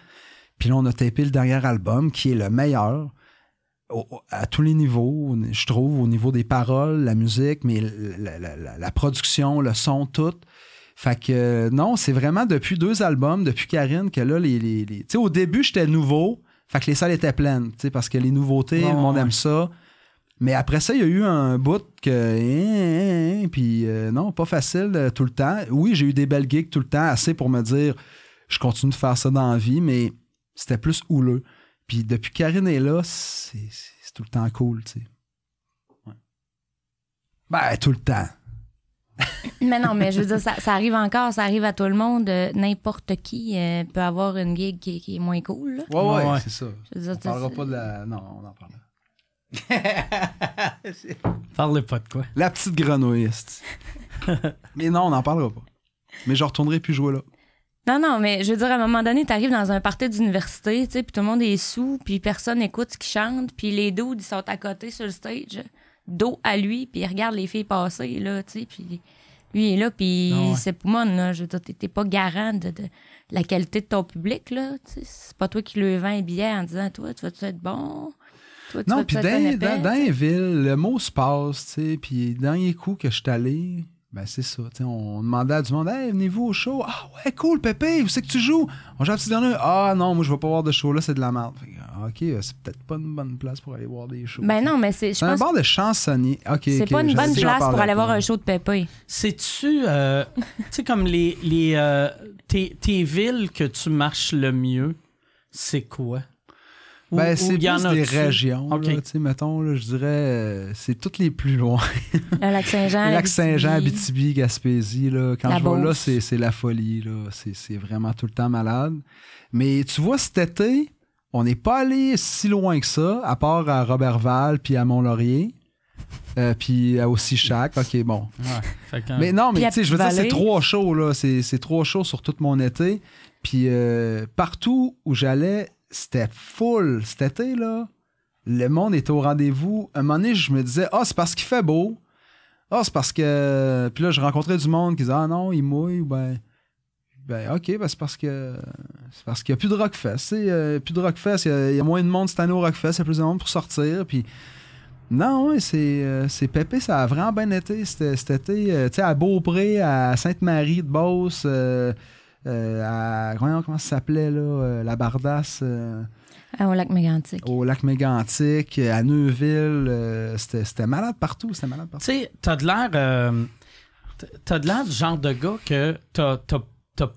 Puis là, on a tapé le dernier album qui est le meilleur au- à tous les niveaux, je trouve, au niveau des paroles, la musique, mais la, la- la- la production, le son, tout. Fait que non, c'est vraiment depuis deux albums, depuis Karine, que là, les. les, les- Tu sais, au début, j'étais nouveau, fait que les salles étaient pleines, tu sais, parce que les nouveautés, le monde ouais. aime ça. Mais après ça, il y a eu un bout que. hein, hein, hein, puis euh, non, pas facile euh, tout le temps. Oui, j'ai eu des belles gigs tout le temps, assez pour me dire je continue de faire ça dans la vie, mais c'était plus houleux. Puis depuis que Karine est là, c'est tout le temps cool, tu sais. Ouais. Ben, tout le temps. Mais non, mais je veux dire, ça, ça arrive encore, ça arrive à tout le monde. euh, N'importe qui euh, peut avoir une gig qui, qui est moins cool. là. Ouais, ouais, Ouais, ouais. c'est ça. Je veux dire, On parlera pas de la. Non, on en parlera. Parlez pas de quoi. La petite grenouille. Mais non, on n'en parlera pas. Mais je retournerai plus jouer là. Non, non, mais je veux dire, à un moment donné, t'arrives dans un party d'université, tu sais, puis tout le monde est sous, puis personne écoute ce qu'ils chantent, puis les dudes, ils sont à côté sur le stage. dos à lui, puis il regarde les filles passer, là, tu sais, puis lui il est là, puis ouais. c'est pour moi, là, je veux dire, t'es- pas garant de, de la qualité de ton public, là, tu sais. C'est pas toi qui le vends un billet en disant, toi, tu vas-tu être bon? Toi, tu Non, puis dans, dans, dans tu les villes, le mot se passe, tu sais, puis dans les coups que je suis allé, ben c'est ça, tu sais, on demandait à du monde, hey, venez-vous au show? Ah ouais, cool, Pépé, où c'est que tu joues? On joue à Petit Dernier. Ah non, moi je vais pas voir de show là, c'est de la merde. Ah, ok, euh, c'est peut-être pas une bonne place pour aller voir des shows. Ben non, mais c'est, je C'est un pense bar de chansonnier. Ok, c'est pas une bonne place pour aller voir un show de Pépé. C'est-tu, euh, tu sais, comme les, les euh, tes, tes villes que tu marches le mieux, c'est quoi? Ou- Ben, c'est plus en des régions, là, mettons, là, je dirais, euh, c'est toutes les plus loin. Le lac Saint-Jean, Lac Saint-Jean, Abitibi. Gaspésie, là, quand La je vais là, Beauce. c'est, c'est la folie, là. C'est, c'est vraiment tout le temps malade. Mais tu vois, cet été, on n'est pas allé si loin que ça, à part à Robertval puis à Mont-Laurier. Euh, puis à aussi Chac. OK, bon. Ouais. Fait que, Mais non, mais tu sais, je veux dire, c'est trois shows, là. C'est, c'est trois shows sur tout mon été. Puis euh, partout où j'allais, c'était full. Cet été, là, le monde était au rendez-vous. Un moment donné, je me disais, ah, c'est parce qu'il fait beau. Ah, c'est parce que. Puis là, je rencontrais du monde qui disait, ah non, il mouille, ou ben. Ben, ok, ben c'est parce que. C'est parce qu'il n'y a plus de Rockfest. euh, plus de Rockfest. Il y a- il moins de monde cette année au Rockfest. Il y a plus de monde pour sortir. Puis. Non, c'est, euh, c'est pépé, ça a vraiment bien été cet, été. euh, tu sais, à Beaupré, à Sainte-Marie de Beauce, euh, euh, à. Comment, ça s'appelait, là euh, La Bardasse, euh, Ah, au lac Mégantic. au lac Mégantic, à Neuville. euh, c'était, c'était malade partout. C'était malade partout. Tu sais, t'as de l'air. euh, t'as de l'air du genre de gars que t'as. t'as, t'as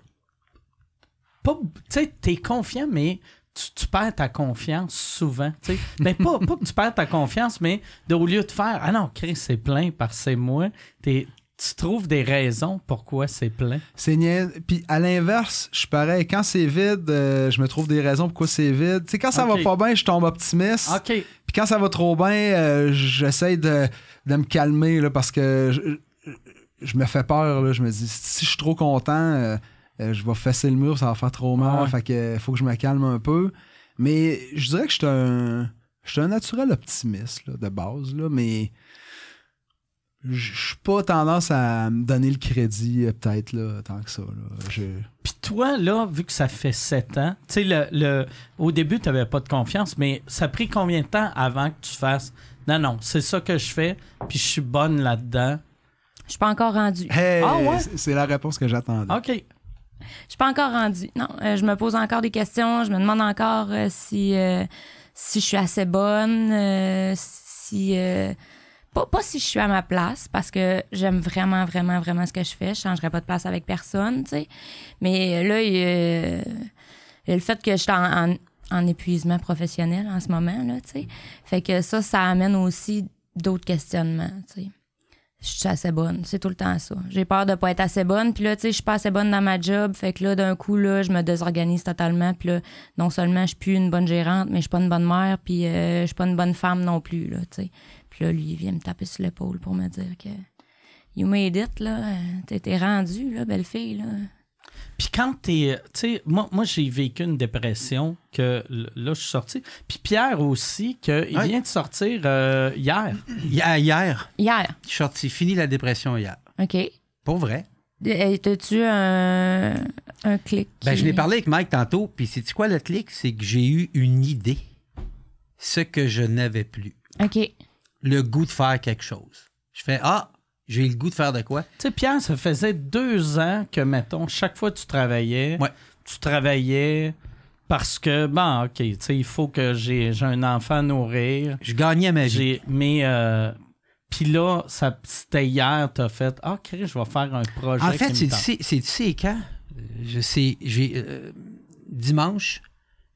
pas. Tu sais, t'es confiant, mais tu, tu perds ta confiance souvent. Tu sais, ben, pas, pas que tu perds ta confiance, mais de, au lieu de faire Ah non, Chris, c'est plein parce que c'est moi, t'es- tu trouves des raisons pourquoi c'est plein? C'est niaise. Puis à l'inverse, je suis pareil. Quand c'est vide, euh, je me trouve des raisons pourquoi c'est vide. Tu sais, quand ça va pas bien, je tombe optimiste. OK. Puis quand ça va trop bien, euh, j'essaie de, de me calmer là, parce que je, je me fais peur. Là. Je me dis, si je suis trop content, euh, euh, je vais fesser le mur, ça va faire trop mal. Ouais. Fait que faut que je me calme un peu. Mais je dirais que je suis un, je suis un naturel optimiste là, de base, là, mais je suis pas tendance à me donner le crédit, euh, peut-être, là, tant que ça. Là. Je... Puis toi, là, vu que ça fait sept ans, tu sais, le, le- au début, tu n'avais pas de confiance, mais ça a pris combien de temps avant que tu fasses Non, non, c'est ça que je fais, puis je suis bonne là-dedans? Je suis pas encore rendue. Hey, Ah ouais? c'est- C'est la réponse que j'attendais. OK. Je suis pas encore rendue. Non, euh, je me pose encore des questions. Je me demande encore euh, si euh, si je suis assez bonne, euh, si euh, pas, si je suis à ma place parce que j'aime vraiment vraiment vraiment ce que je fais. Je changerais pas de place avec personne, tu sais. Mais là, il le fait que je suis en épuisement professionnel en ce moment là, tu sais. Fait que ça, ça amène aussi d'autres questionnements, tu sais. Je suis assez bonne, c'est tout le temps ça. J'ai peur de pas être assez bonne, puis là, tu sais, je suis pas assez bonne dans ma job, fait que là, d'un coup, là, je me désorganise totalement, puis là, non seulement je suis plus une bonne gérante, mais je suis pas une bonne mère, puis euh, je suis pas une bonne femme non plus, là, tu sais. Puis là, lui, il vient me taper sur l'épaule pour me dire que you made it, là, euh, t'es t'es rendu, là, belle fille, là. Puis quand t'es. Tu sais, moi, moi j'ai vécu une dépression que là, je suis sorti. Puis Pierre aussi, qu'il Ouais. vient de sortir euh, hier. Hier, hier, Hier, je suis sorti, fini la dépression hier. OK. Pour vrai. Euh, T'as-tu un, un clic? Ben, je l'ai parlé avec Mike tantôt, puis c'est quoi le clic? C'est que j'ai eu une idée. Ce que je n'avais plus. OK. Le goût de faire quelque chose. Je fais, ah, j'ai le goût de faire de quoi? Tu sais, Pierre, ça faisait deux ans que, mettons, chaque fois que tu travaillais, Ouais. tu travaillais parce que, bon, OK, tu sais, il faut que j'ai un enfant à nourrir. Je gagnais ma vie. Mais, euh, puis là, ça, c'était hier, t'as fait, ah, Chris, je vais faire un projet. En fait, c'est tu sais- quand? Je sais, j'ai euh, dimanche,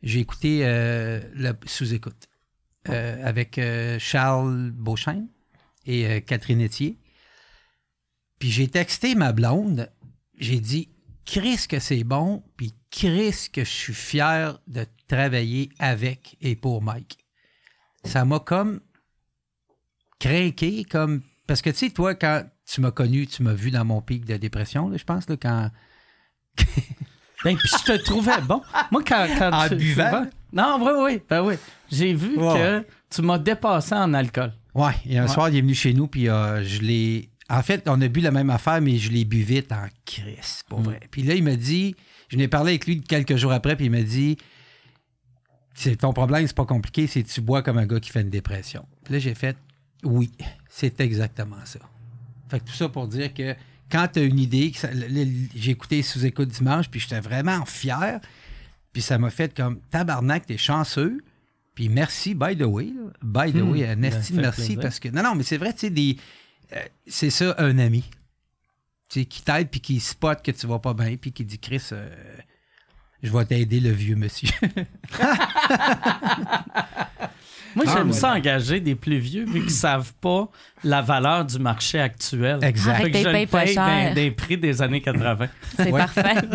j'ai écouté euh, le sous-écoute euh, avec euh, Charles Beauchesne et euh, Catherine Etier. Puis j'ai texté ma blonde, j'ai dit Chris que c'est bon, puis Chris que je suis fier de travailler avec et pour Mike. Ça m'a comme craqué, comme parce que tu sais, toi, quand tu m'as connu, tu m'as vu dans mon pic de dépression, je pense, là, quand. Ben, puis je te trouvais bon. Moi, quand. quand En tu- buvant? Non, oui, oui. Ben oui. J'ai vu que tu m'as dépassé en alcool. Ouais, et un Ouais. soir, il est venu chez nous, puis euh, je l'ai. En fait, on a bu la même affaire, mais je l'ai bu vite en crise, pour Mm. vrai. Puis là, il m'a dit, je n'ai parlé avec lui quelques jours après, puis il m'a dit, c'est ton problème, c'est pas compliqué, c'est que tu bois comme un gars qui fait une dépression. Puis là, j'ai fait, oui, c'est exactement ça. Fait que tout ça pour dire que quand tu as une idée, j'ai écouté sous-écoute dimanche, puis j'étais vraiment fier. Puis ça m'a fait comme tabarnak, t'es chanceux. Puis merci, by the way. là. By the Hmm. way, un Ben, merci plaisir. parce que. Non, non, mais c'est vrai, tu sais, des. euh, c'est ça, un ami. Tu sais, qui t'aide puis qui spot que tu vas pas bien puis qui dit Chris, euh, je vais t'aider, le vieux monsieur. Moi, Ah, j'aime ouais. ça engager des plus vieux vu qu'ils savent pas la valeur du marché actuel. exact. Arrête. Que je pas cher. des prix des années 80. C'est Ouais. parfait.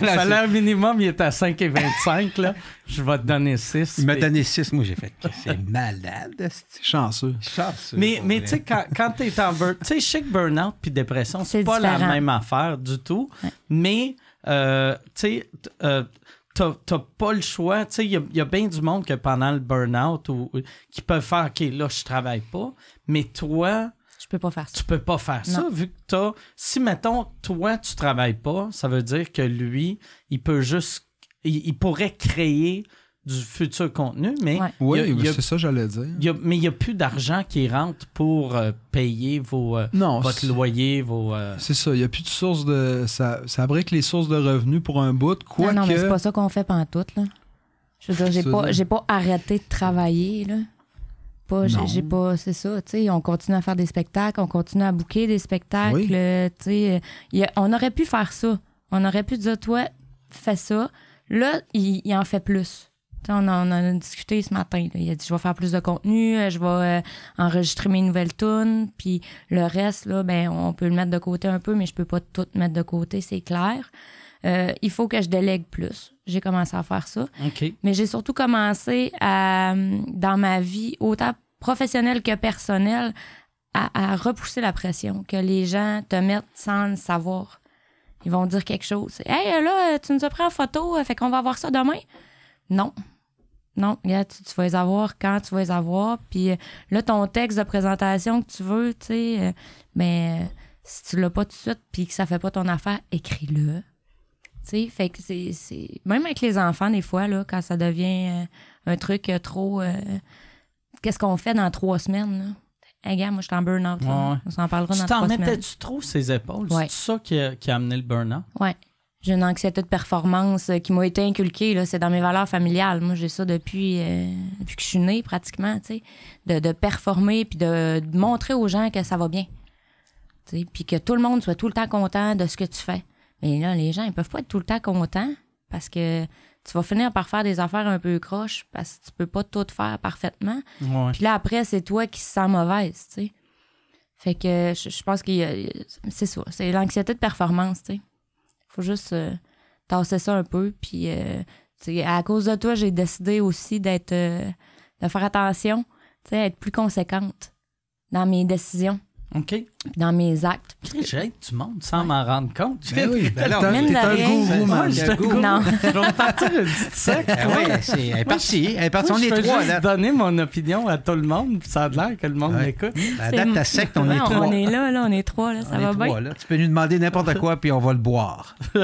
Le salaire minimum, il est à 5,25. Là. Je vais te donner 6. Il m'a donné 6, moi j'ai fait c'est malade. esti. Chanceux. Chanceux, Mais, mais tu sais, quand, quand tu es en burn, tu sais, je sais que burn-out puis dépression, c'est C'est pas la même affaire du tout. Mais, euh, tu sais, euh, t'as pas le choix. Tu sais, il y y a bien du monde que pendant le burn-out ou, qui peuvent faire, OK, là, je travaille pas. Mais toi, Je peux pas faire ça. tu peux pas faire ça vu que t'as. Si, mettons, toi, tu travailles pas, ça veut dire que lui, il peut juste. Il, il pourrait créer du futur contenu, mais Ouais. Oui, c'est ça que j'allais dire. il y a- mais il n'y a plus d'argent qui rentre pour euh, payer vos, euh, Non, votre c'est- loyer, vos. euh, c'est ça. Il n'y a plus de source de. Ça, ça brique les sources de revenus pour un bout. Non, non, mais c'est pas ça qu'on fait pantoute, là. Je veux dire, j'ai pas, j'ai pas arrêté de travailler, là. Pas, j'ai, pas, c'est ça, tu sais, on continue à faire des spectacles, on continue à booker des spectacles, Oui. tu sais, on aurait pu faire ça. On aurait pu dire, toi, fais ça. Là, il, il en fait plus. On en on a discuté ce matin. là. Il a dit, je vais faire plus de contenu, euh, je vais euh, enregistrer mes nouvelles tunes, puis le reste, là, ben, on peut le mettre de côté un peu, mais je peux pas tout mettre de côté, c'est clair. Euh, il faut que je délègue plus. J'ai commencé à faire ça. Mais j'ai surtout commencé à, dans ma vie, autant professionnelle que personnelle, à, à repousser la pression, que les gens te mettent sans le savoir. Ils vont dire quelque chose. Hey, là, tu nous as pris en photo, fait qu'on va voir ça demain? Non. Non, regarde, tu, tu vas les avoir quand tu vas les avoir. Puis euh, là, ton texte de présentation que tu veux, tu sais, euh, ben, euh, si tu l'as pas tout de suite puis que ça fait pas ton affaire, écris-le. Tu sais, fait que c'est, Même avec les enfants, des fois, là, quand ça devient un truc trop. euh, Qu'est-ce qu'on fait dans trois semaines, là? Hey, gars, moi, je suis en burn-out. Ouais. On s'en parlera Tu dans t'en trois semaines. mettais-tu trop ses épaules? Ouais. C'est ça qui a, qui a amené le burn-out? Ouais. J'ai une anxiété de performance euh, qui m'a été inculquée. Là. C'est dans mes valeurs familiales. Moi, j'ai ça depuis, euh, depuis que je suis née, pratiquement, tu sais. De, de performer puis de, de montrer aux gens que ça va bien. Tu sais, Puis que tout le monde soit tout le temps content de ce que tu fais. Mais là, les gens, ils peuvent pas être tout le temps contents parce que tu vas finir par faire des affaires un peu croches parce que tu peux pas tout faire parfaitement. Ouais. Puis là, après, c'est toi qui se sens mauvaise, tu sais. Fait que je, je pense que c'est ça. C'est l'anxiété de performance, tu sais. Faut juste euh, tasser ça un peu. Puis, euh, à cause de toi, j'ai décidé aussi d'être. euh, de faire attention, être plus conséquente dans mes décisions, OK. dans mes actes. J'aide du monde sans m'en rendre compte. Ben oui, Ben non, t'es un- gourou, Moi, man. je. Non. Je vais me partir une petite secte. Ah ouais, c'est, elle est partie. Elle est partie. On je est trois, là. donner mon opinion à tout le monde, puis ça a l'air que le monde Ouais. m'écoute. À date, ta secte, on est trois. on est là, là, on est trois, là, ça On est va bien. trois, là. Tu peux nous demander n'importe quoi, puis on va le boire.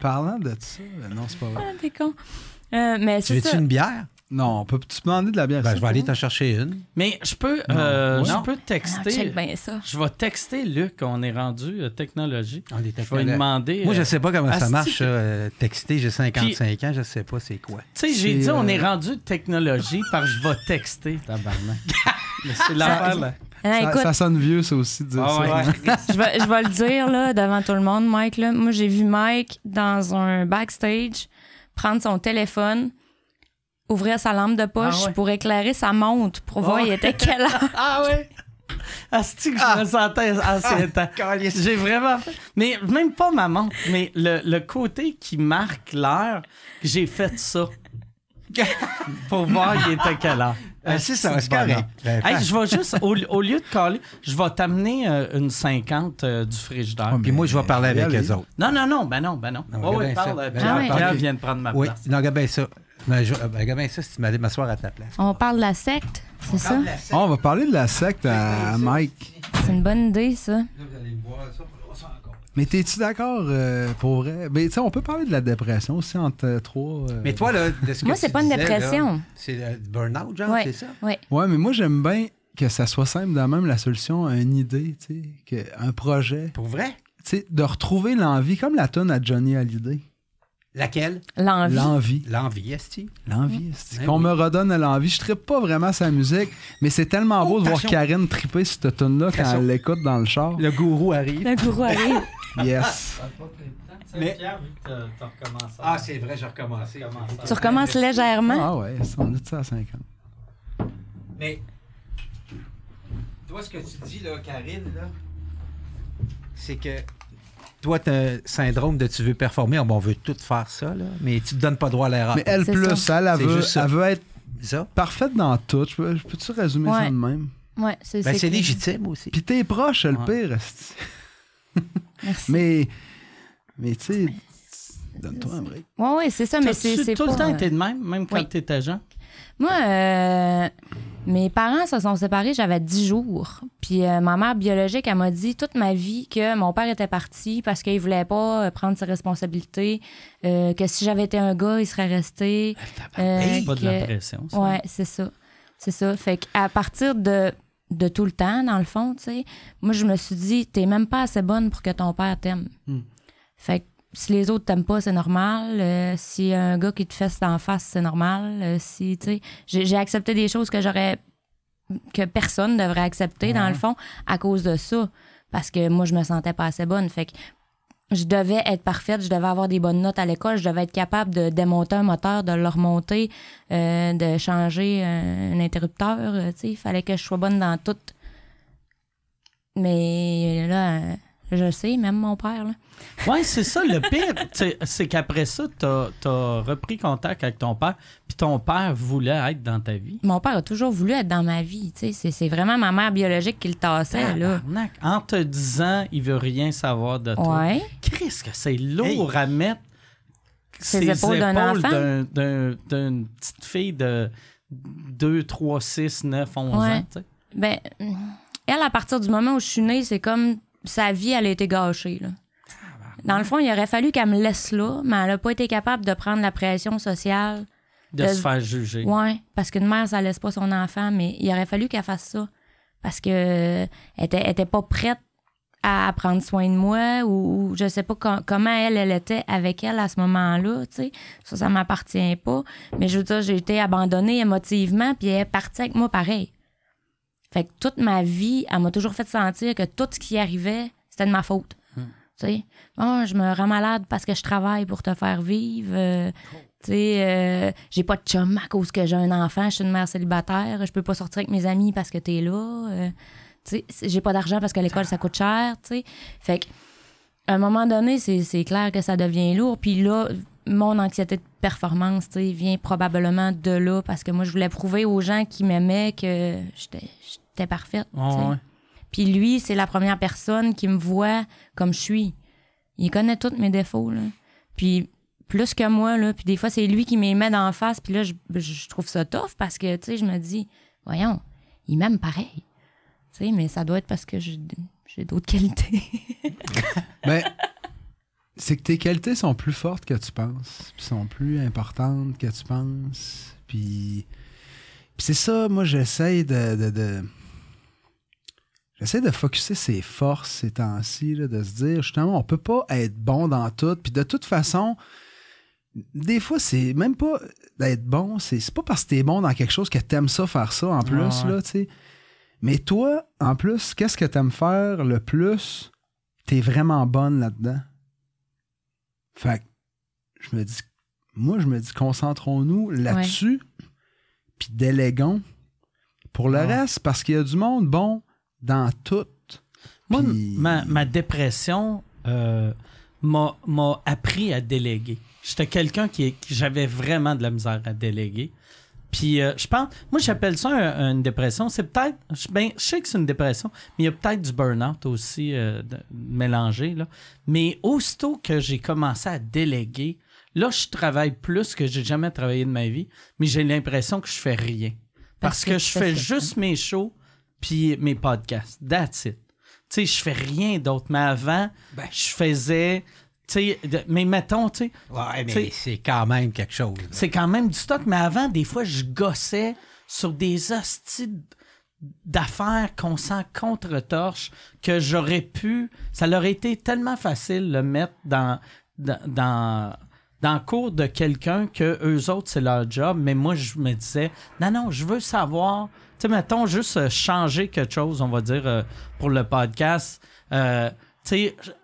Parlant de ça, non, c'est pas vrai. Ah, t'es con. Euh, mais Tu veux-tu une bière? Non, peux-tu demander de la bière? Ben, je vais aller t'en chercher une. Mais je peux, euh, Non. je peux Ah, texter. check bien ça. Je vais texter Luc, on est rendu euh, technologie. On est Je vais lui demander. Moi, je euh, sais pas comment ça marche, euh, texter. J'ai 55 ans, je sais pas c'est quoi. Tu sais, j'ai dit on est rendu technologie parce que je vais texter, tabarnak. C'est l'affaire, là. Ah, Ça, écoute, ça sonne vieux, ça aussi, de dire Ah ça. ouais. je vais, je vais le dire là, devant tout le monde, Mike. Là. Moi, j'ai vu Mike dans un backstage prendre son téléphone, ouvrir sa lampe de poche Ah ouais. pour éclairer sa montre pour voir Ah il était quelle heure. Ah ouais? Asti que je me sentais ancien temps. J'ai vraiment fait. Mais même pas ma montre, mais le, le côté qui marque l'heure, j'ai fait ça. Pour voir il était quelle heure. Ah, c'est ça, c'est correct. Ben, Hey, je vais juste, au, au lieu de caler, je vais t'amener euh, une 50 euh, du frigidaire. Ouais, Puis moi, je vais parler avec eux autres. Non, non, non, ben non, ben non. Ouais, bien parle. ça. euh, Ben, Pierre, ah vient de prendre ma Oui, place. non, regarde bien ça. Ben, je- ben, regarde bien ça si tu m'allais m'asseoir à ta place. On parle de la secte, c'est ça? Oh, on va parler de la secte à, à Mike. C'est une bonne idée, ça. Mais t'es-tu d'accord euh, pour vrai? Mais tu sais, on peut parler de la dépression aussi entre euh, trois. euh, Mais toi, là, de ce que Moi, c'est pas une disais, là, dépression. C'est le burn-out, genre, Ouais. c'est ça? Ouais. Ouais, mais moi, j'aime bien que ça soit simple de même la solution à une idée, tu sais, que- un projet. Pour vrai? Tu sais, de retrouver l'envie, comme la tonne à Johnny Hallyday. Laquelle? L'envie. L'envie. L'envie, esti. L'envie. Ben Qu'on oui. me redonne l'envie. Je trippe pas vraiment sa musique, mais c'est tellement beau Oh, de voir. Karine triper cette tune là quand elle l'écoute dans le char. Le gourou arrive. Le gourou arrive. Yes. Mais- Pierre, vu que t'as- t'as recommencé. Ah, c'est vrai, j'ai recommencé. Tu recommences légèrement? Ah ouais, on est de ça à 50. Mais, toi, ce que tu dis, là, Karine, là, c'est que toi, t'as un syndrome de tu veux performer. On veut tout faire ça, là, mais tu te donnes pas droit à l'erreur. Mais elle plus, ça. elle, veut, elle veut être ça, parfaite dans tout. Je peux- peux-tu résumer ça de même? Ouais, c'est ben, c'est légitime aussi. Puis t'es proche, le Ouais. pire. Merci. Mais, mais tu sais, donne-toi un break. Ouais, ouais, c'est ça, mais c'est tout pas... le temps été de même, même quand Oui. t'étais jeune? Moi, euh, mes parents se sont séparés, j'avais 10 jours. Puis euh, ma mère biologique, elle m'a dit toute ma vie que mon père était parti parce qu'il voulait pas euh, prendre ses responsabilités, euh, que si j'avais été un gars, il serait resté. Euh, C'est pas de la pression, ça. Ouais, c'est ça. C'est ça. Fait qu'à partir de, de tout le temps, dans le fond, tu sais, moi, je me suis dit, t'es même pas assez bonne pour que ton père t'aime. Hmm. Fait que si les autres t'aiment pas, c'est normal. Euh, a un gars qui te fesse en face, c'est normal. Euh, si, tu sais, j'ai accepté des choses que j'aurais que personne devrait accepter, dans le fond, à cause de ça. Parce que moi, je me sentais pas assez bonne. Fait que je devais être parfaite, je devais avoir des bonnes notes à l'école, je devais être capable de démonter un moteur, de le remonter, euh, de changer un, interrupteur. euh, tu sais, il fallait que je sois bonne dans tout. Mais là, je sais, même mon père. Là. Ouais, c'est ça. Le pire, c'est- qu'après ça, t'as as repris contact avec ton père, puis ton père voulait être dans ta vie. Mon père a toujours voulu être dans ma vie. tu sais, C'est c'est vraiment ma mère biologique qui le tassait. Là. En te disant, il veut rien savoir de toi. Ouais. Chris, que c'est lourd à mettre Ses ses épaules d'un- d'une petite fille de 2, 3, 6, 9, 11 Ouais. ans. tu. Ben, elle, à partir du moment où je suis née, c'est comme sa vie, elle a été gâchée. Là. Dans le fond, il aurait fallu qu'elle me laisse là, mais elle n'a pas été capable de prendre la pression sociale. De De- se faire juger. Ouais, parce qu'une mère, ça laisse pas son enfant, mais il aurait fallu qu'elle fasse ça. Parce que euh, était, elle était pas prête à prendre soin de moi ou, ou je sais pas com- comment elle, elle était avec elle à ce moment-là, tu sais. Ça, ça m'appartient pas. Mais je veux dire, j'ai été abandonnée émotivement, puis elle est partie avec moi pareil. Fait que toute ma vie, elle m'a toujours fait sentir que tout ce qui arrivait, c'était de ma faute. Tu sais, oh, je me rends malade parce que je travaille pour te faire vivre. euh, tu sais, euh, j'ai pas de chum à cause que j'ai un enfant, je suis une mère célibataire, je peux pas sortir avec mes amis parce que t'es là. euh, tu sais, j'ai pas d'argent parce que l'école ça coûte cher, tu sais. Fait que, à un moment donné, c'est c'est clair que ça devient lourd. Puis là, mon anxiété de performance, tu sais, vient probablement de là parce que moi, je voulais prouver aux gens qui m'aimaient que j'étais j'étais parfaite. Ouais. Puis lui, c'est la première personne qui me voit comme je suis. Il connaît tous mes défauts, là. Puis plus que moi, là. Puis des fois, c'est lui qui me les met d'en face. Puis là, je, je trouve ça tough parce que, tu sais, je me dis, voyons, il m'aime pareil. Tu sais, mais ça doit être parce que j'ai j'ai d'autres qualités. Ben, c'est que tes qualités sont plus fortes que tu penses, puis sont plus importantes que tu penses. Puis, puis c'est ça, moi, j'essaie de. de, de- J'essaie de focuser ses forces ces temps-ci, de se dire justement, on peut pas être bon dans tout. Puis de toute façon, des fois, c'est même pas d'être bon, c'est pas parce que t'es bon dans quelque chose que t'aimes ça faire ça en plus, ouais. là, tu sais. Mais toi, en plus, qu'est-ce que t'aimes faire le plus? T'es vraiment bonne là-dedans. Fait que je me dis, moi, je me dis, concentrons-nous là-dessus, puis déléguons pour le Ouais. reste, parce qu'il y a du monde bon dans tout. Moi, Puis- ma, ma dépression euh, m'a m'a appris à déléguer. J'étais quelqu'un qui, qui- j'avais vraiment de la misère à déléguer. Puis euh, je pense, moi j'appelle ça un- une dépression. C'est peut-être, je- ben, je sais que c'est une dépression, mais il y a peut-être du burn-out aussi euh, de- mélangé. Là. Mais aussitôt que j'ai commencé à déléguer, là je travaille plus que j'ai jamais travaillé de ma vie, mais j'ai l'impression que je fais rien. Parce, Parce que, que je fais juste mes shows puis mes podcasts. That's it. Tu sais, je fais rien d'autre. Mais avant, Ben. je faisais. Tu sais, de- mais mettons, tu sais, Ouais, T'sais- mais c'est quand même quelque chose. c'est quand même du stock, mais avant, des fois, je gossais sur des hosties d'affaires qu'on sent contre-torche que j'aurais pu. Ça leur été tellement facile de le mettre dans, dans, dans, dans le cours de quelqu'un que eux autres, c'est leur job. Mais moi, je me disais, non, non, je veux savoir. Sais, mettons, juste euh, changer quelque chose, on va dire, euh, pour le podcast. Euh,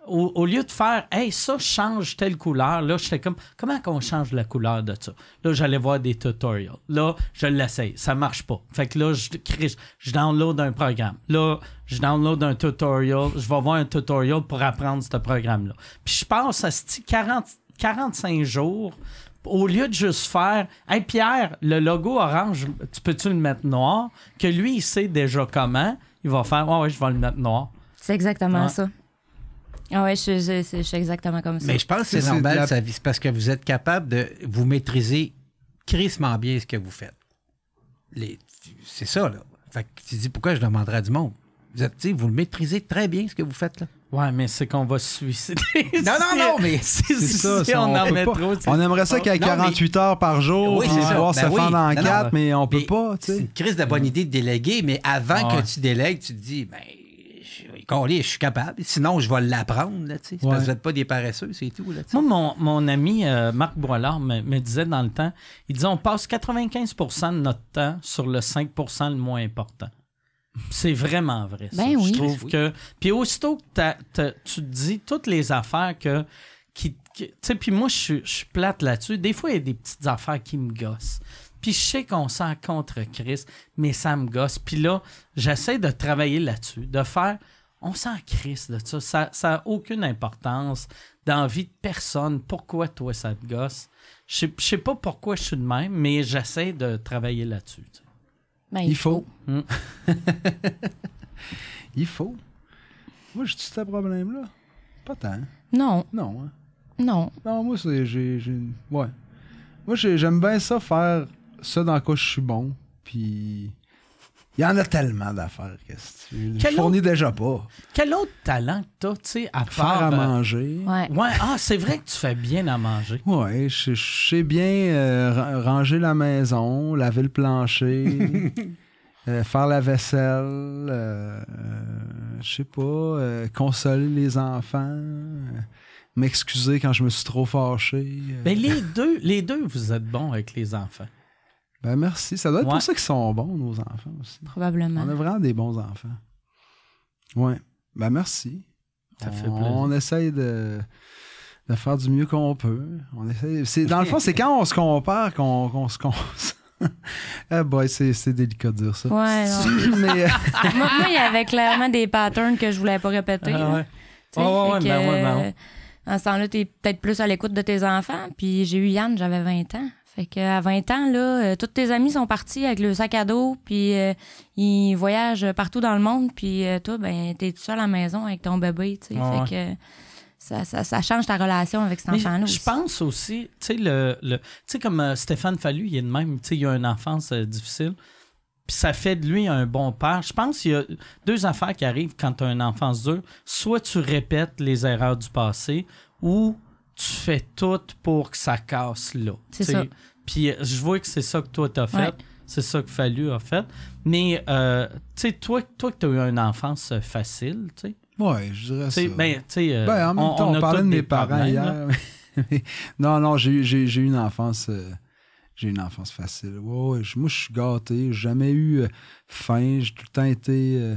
au, lieu de faire, hey, ça change telle couleur, là, j'étais comme, comment qu'on change la couleur de ça? Là, j'allais voir des tutorials. Là, je l'essaye. Ça marche pas. Fait que là, je, crée- je download un programme. Là, je download un tutorial. Je vais voir un tutorial pour apprendre ce programme-là. Puis je passe à ce 40, 45 jours au lieu de juste faire Hey Pierre, le logo orange, tu peux-tu le mettre noir? Que lui, il sait déjà comment. Il va faire Ouais, ouais, je vais le mettre noir. C'est exactement Ouais. ça. Ah ouais, je, je- je- je suis exactement comme ça. Mais je pense que c'est C'est normal, la- ça, c'est parce que vous êtes capable de vous maîtriser crissement bien ce que vous faites. Les- C'est ça, là. Fait que tu dis pourquoi je demanderais à du monde? Vous, êtes, tu sais, vous le maîtrisez très bien ce que vous faites là. Ouais, mais c'est qu'on va se suicider. Non, non, non, mais si, C'est ça, si on, on, en met pas. trop. On aimerait ça qu'il y ait Non, mais- 48 heures par jour, Oui, c'est ça. pouvoir Ben se oui. fendre en Non, non. quatre, mais on peut Mais pas, C'est une crise de bonne idée de déléguer, mais avant ouais. que tu délègues, tu te dis, ben, je, suis capable. Sinon, je vais l'apprendre, là, tu sais. C'est parce que Ouais. vous n'êtes pas des paresseux, c'est tout, là. Moi, mon, mon ami euh, Marc Boilard me, me disait dans le temps, il disait on passe 95% de notre temps sur le 5% le moins important. C'est vraiment vrai. Ça. Ben oui. Je trouve que. Puis aussitôt que t'as- t'as- tu te dis toutes les affaires que. Qui, qui- tu sais, puis moi, je suis- je suis plate là-dessus. Des fois, il y a des petites affaires qui me gossent. Puis je sais qu'on s'en contre Chris, mais ça me gosse. Puis là, j'essaie de travailler là-dessus, de faire. On s'en crisse de ça. Ça n'a ça aucune importance dans la vie de personne. Pourquoi toi, ça te gosse? Je sais- je sais pas pourquoi je suis de même, mais j'essaie de travailler là-dessus. tu sais. Ben, Il faut. Mm. Il faut. Moi, j'ai ce problème-là. Pas tant. Non, Non, hein. non. Non, moi, c'est. J'ai. j'ai- Ouais. Moi, j'ai- j'aime bien ça, faire ça dans quoi je suis bon. Puis. Il y en a tellement d'affaires que si tu fournis déjà pas. Quel autre talent que t'as, tu sais, à Faire part... à euh, manger. Ouais. Ouais, ah, c'est vrai que tu fais bien à manger. Ouais, je, je sais bien euh, ra- ranger la maison, laver le plancher, euh, faire la vaisselle, euh, je sais pas, euh, consoler les enfants, euh, m'excuser quand je me suis trop fâché. Mais les deux, les deux, vous êtes bons avec les enfants. Ben merci, ça doit être Ouais. pour ça qu'ils sont bons, nos enfants aussi. Probablement. On a vraiment des bons enfants. Ouais, ben merci. Ça fait on, plaisir. on essaye de, de faire du mieux qu'on peut. On essaye, c'est, dans le fond, c'est quand on se compare qu'on, qu'on se con- Ah boy, c'est, c'est délicat de dire ça. Ouais. Mais euh, moi, moi, il y avait clairement des patterns que je voulais pas répéter. Ah, ouais. Sais, Ouais, ouais, fait ouais, que, ben ouais, ben ouais. euh, En ce temps-là, t'es peut-être plus à l'écoute de tes enfants. Puis j'ai eu Yann, j'avais 20 ans. Fait que à 20 ans, là, euh, tous tes amis sont partis avec le sac à dos, puis euh, ils voyagent partout dans le monde, puis euh, toi, ben, t'es tout seul à la maison avec ton bébé, tu sais. Ouais, fait que ça, ça, ça change ta relation avec cet enfant-là je pense aussi, tu sais, le, le- tu sais, comme Stéphane Fallu, il est de même, tu sais, il a une enfance difficile. Puis ça fait de lui un bon père. Je pense qu'il y a deux affaires qui arrivent quand tu as une enfance dure. Soit tu répètes les erreurs du passé ou tu fais tout pour que ça casse là. C'est ça. Puis euh, je vois que c'est ça que toi t'as fait. Ouais. C'est ça que Fallu a fait. Mais, euh, tu sais, toi, toi que tu as eu une enfance euh, fait tu sais. ouais, je dirais Tu ça. sais, ben, tu sais, euh, Ben, en même temps, on, parlait de mes parents hier. non, non, j'ai, eu- j'ai, j'ai eu une enfance. euh, j'ai eu une enfance facile. Ouais, ouais, je- moi, je suis gâté. J'ai jamais eu euh, faim. J'ai tout le temps été euh,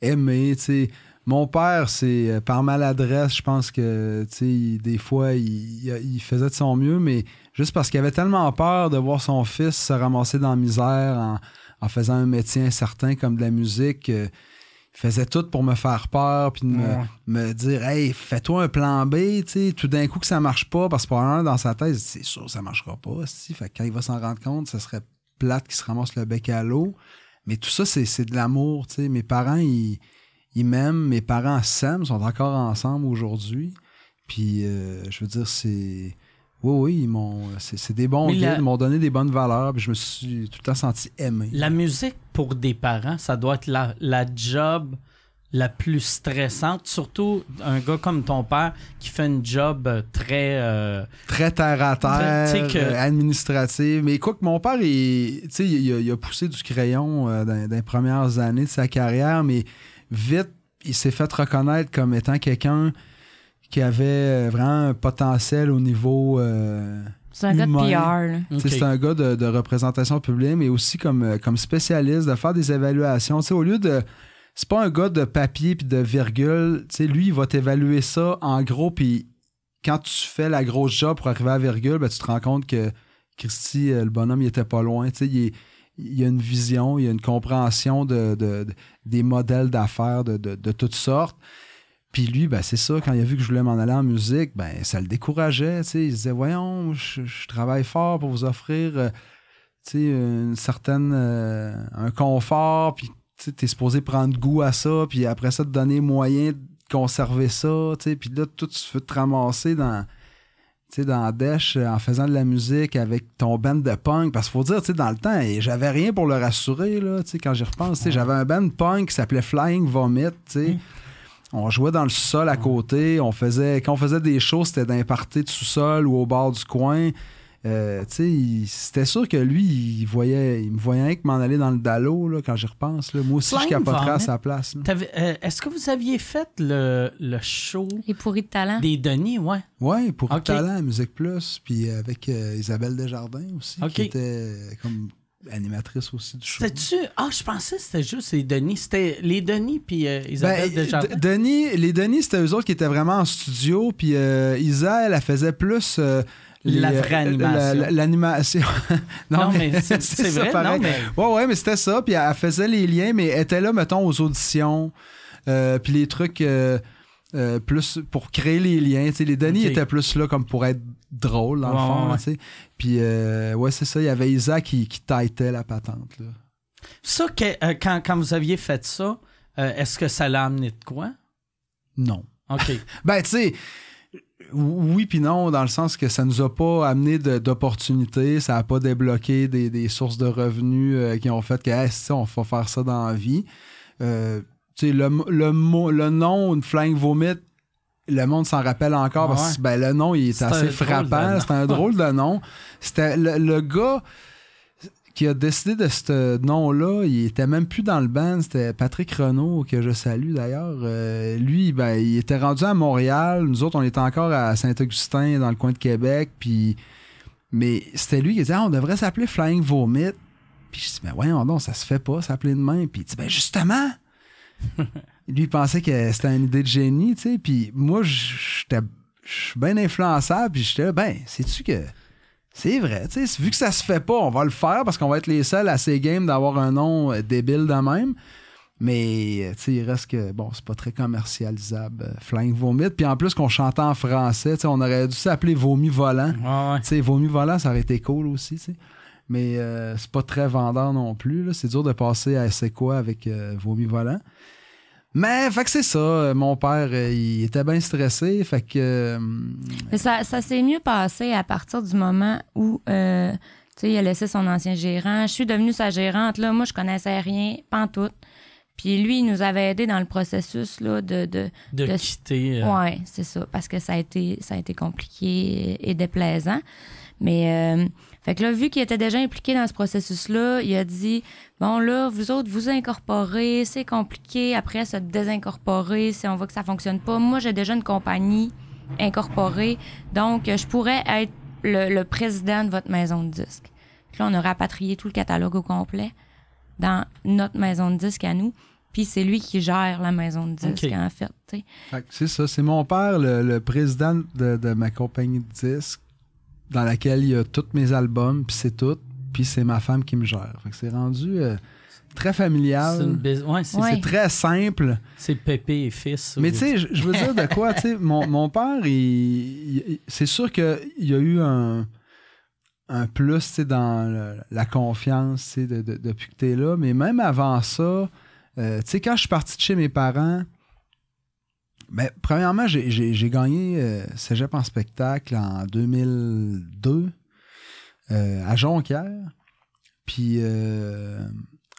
aimé. tu sais. Mon père, c'est euh, par maladresse, je pense que il- des fois, il, faisait de son mieux, mais juste parce qu'il avait tellement peur de voir son fils se ramasser dans la misère en, en faisant un métier incertain comme de la musique. euh, il faisait tout pour me faire peur, puis de me, Ouais. me dire Hey, fais-toi un plan B, tout d'un coup que ça marche pas, parce que pour un dans sa dit, c'est sûr, ça marchera pas. Si. Fait que quand il va s'en rendre compte, ça serait plate qui se ramasse le bec à l'eau. Mais tout ça, c'est c'est de l'amour. Mes parents, ils, ils m'aiment. Mes parents s'aiment, sont encore ensemble aujourd'hui. Puis, euh, je veux dire, c'est. Oui, oui, ils m'ont. C'est c'est des bons guides, la- ils m'ont donné des bonnes valeurs. Puis, je me suis tout le temps senti aimé. La musique pour des parents, ça doit être la, la job la plus stressante, surtout un gars comme ton père qui fait une job euh, très... euh, très terre à terre, que- administrative. Mais quoi que mon père, il, tu sais, il, a, il a poussé du crayon euh, dans, dans les premières années de sa carrière, mais vite, il s'est fait reconnaître comme étant quelqu'un qui avait euh, vraiment un potentiel au niveau. euh, C'est un gars de. PR. C'est un gars de, représentation publique, mais aussi comme, euh, comme spécialiste, de faire des évaluations. Tu sais, au lieu de. C'est pas un gars de papier puis de virgule. Tu sais, lui, il va t'évaluer ça en gros, puis quand tu fais la grosse job pour arriver à la virgule, ben, tu te rends compte que Christy, le bonhomme, il était pas loin. Tu sais, il, est- il y a une vision, il y a une compréhension de, de- de- des modèles d'affaires de, toutes sortes. Puis lui, ben, c'est ça, quand il a vu que je voulais m'en aller en musique, ben, ça le décourageait. Il disait, voyons, je, travaille fort pour vous offrir euh, une certaine, euh, un confort, puis tu t'es supposé prendre goût à ça, puis après ça, te donner moyen de conserver ça, puis là, tout tu veux te ramasser dans, sais, dans la dèche euh, en faisant de la musique avec ton band de punk, parce qu'il faut dire, tu sais, dans le temps, et j'avais rien pour le rassurer, là, tu sais, quand j'y repense, tu sais, j'avais un band punk qui s'appelait Flying Vomit, tu sais, Mm. on jouait dans le sous-sol à côté, on faisait, quand on faisait des shows, c'était d'un party de sous-sol ou au bord du coin, euh, tu sais, il- c'était sûr que lui, il voyait, il me voyait rien que m'en aller dans le dallo, là, quand j'y repense. Là. Moi aussi, je capoterais à sa place. euh, Est-ce que vous aviez fait le, le show Les pourris de talent? des Denis? Ouais. Ouais, pour Ok. Talent, Musique Plus, puis avec euh, Isabelle Desjardins aussi, qui était euh, comme animatrice aussi du show. C'était-tu... Ah, je pensais que c'était juste les Denis. C'était les Denis puis euh, Isabelle Ben, Desjardins. Denis, les Denis, c'était eux autres qui étaient vraiment en studio, puis euh, Isa, elle, elle faisait plus. euh, La les, vraie euh, animation. la- L'animation. Non, mais c'est- vrai, pareil. non, mais- Ouais, ouais, mais c'était ça. Puis elle faisait les liens, mais elle était là, mettons, aux auditions. euh, puis les trucs euh, euh, plus pour créer les liens. Les Denis étaient plus là comme pour être drôle, dans le fond. ouais. Puis, euh, ouais, c'est ça. Il y avait Isa qui, qui tâtait la patente. Là. Ça, que, euh, quand, quand vous aviez fait ça, euh, est-ce que ça l'a amené de quoi? Non. OK. Ben, tu sais, oui puis non, dans le sens que ça nous a pas amené d'opportunités, ça a pas débloqué des, des sources de revenus euh, qui ont fait que, hey, si, on va faire ça dans la vie. Euh, tu sais, le, le, le nom, une flying vomit, le monde s'en rappelle encore parce Ouais. que ben, le nom, il est, assez frappant. C'était un drôle de nom. C'était le, le gars qui a décidé de ce nom-là, il était même plus dans le band. C'était Patrick Renault, que je salue d'ailleurs. Euh, lui, ben, il était rendu à Montréal. Nous autres, on était encore à Saint-Augustin, dans le coin de Québec. Puis, mais c'était lui qui disait, Ah, on devrait s'appeler Flying Vomit. Puis je dis, ben voyons donc, ça se fait pas, s'appeler de même. Puis il dit, ben justement. lui, il pensait que c'était une idée de génie, tu sais. Puis moi, j'étais je suis bien influençable. Puis j'étais là, ben, sais-tu que. C'est vrai, tu sais, vu que ça se fait pas, on va le faire parce qu'on va être les seuls à ces games d'avoir un nom euh, débile de même. Mais, euh, tu sais, il reste que, bon, c'est pas très commercialisable. euh, Flying Vomit. Puis en plus qu'on chantait en français, tu sais, on aurait dû s'appeler Vomi Volant. Ouais, ouais. Tu sais, Vomi Volant, ça aurait été cool aussi, tu sais. Mais euh, c'est pas très vendeur non plus. là. C'est dur de passer à C'est quoi avec euh, Vomi Volant. Mais, fait que c'est ça. euh, Mon père, euh, il était bien stressé. Fait que. euh, Mais ça, ça s'est mieux passé à partir du moment où, euh, tu sais, il a laissé son ancien gérant. Je suis devenue sa gérante, là. Moi, je connaissais rien, pas en tout. Puis lui, il nous avait aidé dans le processus, là, de... de, De, de- quitter. euh, Ouais, c'est ça, parce que ça a été, ça a été compliqué et déplaisant. Mais, euh, fait que là, vu qu'il était déjà impliqué dans ce processus-là, il a dit, bon, là, vous autres, vous incorporez, c'est compliqué après se désincorporer si on voit que ça fonctionne pas. Moi, j'ai déjà une compagnie incorporée, donc je pourrais être le, le président de votre maison de disques. Puis là, on a rapatrié tout le catalogue au complet dans notre maison de disques à nous. Puis c'est lui qui gère la maison de disques, en fait. tu sais. Fait que c'est ça, c'est mon père, le, le président de, de ma compagnie de disques, dans laquelle il y a tous mes albums, puis c'est tout, puis c'est ma femme qui me gère. Fait que c'est rendu euh, très C'est une familial, ouais, c'est Ouais. c'est très simple. c'est Pépé et fils. Mais tu sais, je veux dire de quoi, tu sais, mon, mon père, il, il- c'est sûr qu'il y a eu un, un plus tu sais, dans le- la confiance tu sais, de, de- depuis que tu es là. Mais même avant ça, euh, tu sais, quand je suis parti de chez mes parents, ben, premièrement, j'ai- gagné euh, Cégep en spectacle en 2002 euh, à Jonquière. Puis euh,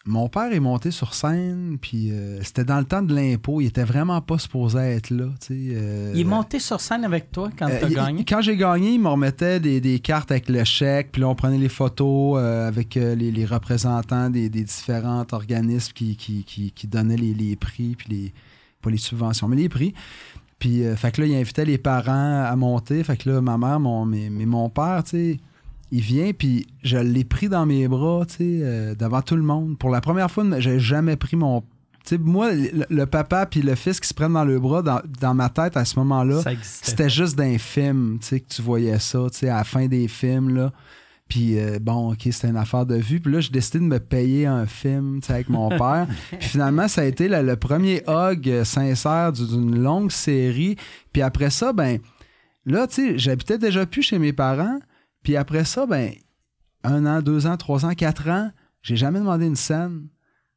mon père est monté sur scène, puis euh, c'était dans le temps de l'impôt. Il était vraiment pas supposé être là. tu sais, Il est monté sur scène avec toi quand tu as il- gagné? Quand j'ai gagné, il me remettait des, des cartes avec le chèque, puis là, on prenait les photos avec les, les représentants des, des différents organismes qui, qui, qui, qui donnaient les, les prix, puis les, pas les subventions, mais les prix. Puis, euh, fait que là, il invitait les parents à monter. Fait que là, ma mère, mon, mais, mais mon père, tu sais, il vient, puis je l'ai pris dans mes bras, tu sais, euh, devant tout le monde. Pour la première fois, j'ai jamais pris mon. Tu sais, moi, le, le papa puis le fils qui se prennent dans le bras, dans, dans ma tête, à ce moment-là, c'était juste d'un film, tu sais, que tu voyais ça, tu sais, à la fin des films, là. Puis euh, bon, OK, c'était une affaire de vue. Puis là, j'ai décidé de me payer un film, avec mon père. Puis finalement, ça a été le, le premier hug euh, sincère du- d'une longue série. Puis après ça, ben, là, tu sais, j'habitais déjà plus chez mes parents. Puis après ça, ben, un an, deux ans, trois ans, quatre ans, j'ai jamais demandé une scène.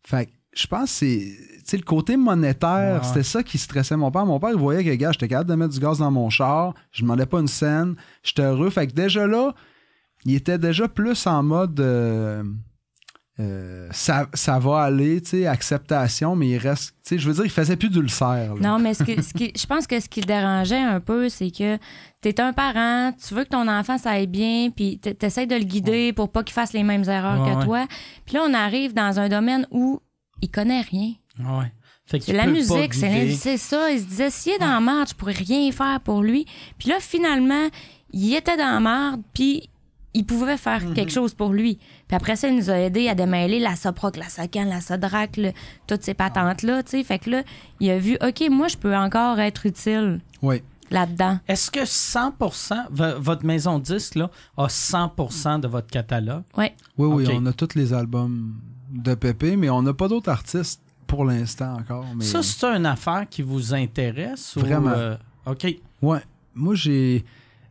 Fait que je pense que c'est. Tu sais, le côté monétaire, ouais. c'était ça qui stressait mon père. Mon père, il voyait que, gars, j'étais capable de mettre du gaz dans mon char. Je demandais pas une scène. J'étais heureux. Fait que déjà là, il était déjà plus en mode. euh, euh, ça, ça va aller, tu sais, acceptation, mais il reste. Tu sais, je veux dire, il faisait plus d'ulcère. Non, mais ce que- ce qui- je pense que ce qui le dérangeait un peu, c'est que tu es un parent, tu veux que ton enfant ça aille bien, puis tu essaies de le guider pour pas qu'il fasse les mêmes erreurs Ouais, que ouais. toi. Puis là, on arrive dans un domaine où il connaît rien. Ouais. Fait que la musique, c'est ça. Il se disait, s'il est dans la marde, je pourrais rien faire pour lui. Puis là, finalement, il était dans la marde, puis il pouvait faire Mhm. quelque chose pour lui. Puis après ça, il nous a aidé à démêler la Soproc, la Socan, la Sodrac, le- toutes ces patentes-là, tu sais. Fait que là, il a vu, OK, moi, je peux encore être utile Oui. là-dedans. Est-ce que 100%, vo- votre maison disque là, a 100% de votre catalogue? Ouais. Oui, oui, Ok. on a tous les albums de Pépé, mais on n'a pas d'autres artistes pour l'instant encore. Mais... Ça, c'est une affaire qui vous intéresse? ou, Vraiment. euh, OK. Ouais. Moi, j'ai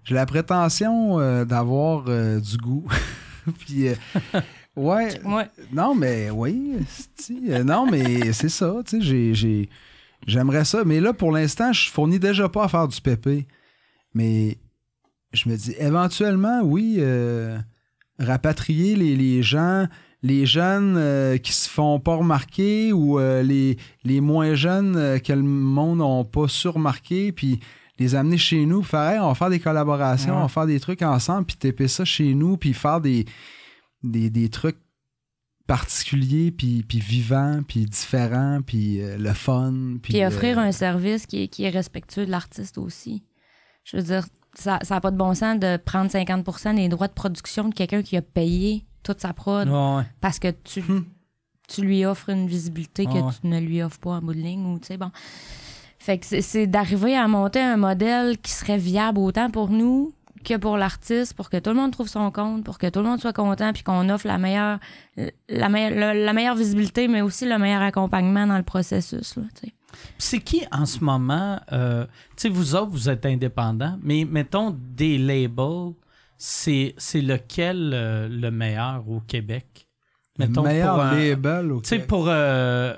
j'ai la prétention euh, d'avoir euh, du goût. Puis, euh, ouais. Ouais. Non, mais oui. non, mais c'est ça. J'ai- j'aimerais ça. Mais là, pour l'instant, je fournis déjà pas à faire du pépé. Mais je me dis, éventuellement, oui, euh, rapatrier les, les gens, les jeunes euh, qui se font pas remarquer ou euh, les, les moins jeunes euh, que le monde n'a pas surmarqué, puis les amener chez nous, faire, Hey, on va faire des collaborations, Ouais. on va faire des trucs ensemble, puis taper ça chez nous, puis faire des, des, des trucs particuliers, puis, puis vivants, puis différents, puis euh, le fun. Puis, Puis offrir euh, un service qui est, qui est respectueux de l'artiste aussi. Je veux dire, ça n'a pas de bon sens de prendre 50% des droits de production de quelqu'un qui a payé toute sa prod Ouais. parce que tu, tu lui offres une visibilité que tu ne lui offres pas en bout de ligne ou tu sais bon. Fait que c'est- d'arriver à monter un modèle qui serait viable autant pour nous que pour l'artiste, pour que tout le monde trouve son compte, pour que tout le monde soit content, puis qu'on offre la meilleure, la, meilleure, la, la meilleure visibilité, mais aussi le meilleur accompagnement dans le processus. Là. C'est qui en ce moment, euh, tu sais, vous autres, vous êtes indépendants, mais mettons des labels, c'est c'est lequel euh, le meilleur au Québec? le Mettons meilleur pour un- label au Tu sais, Québec. pour. euh,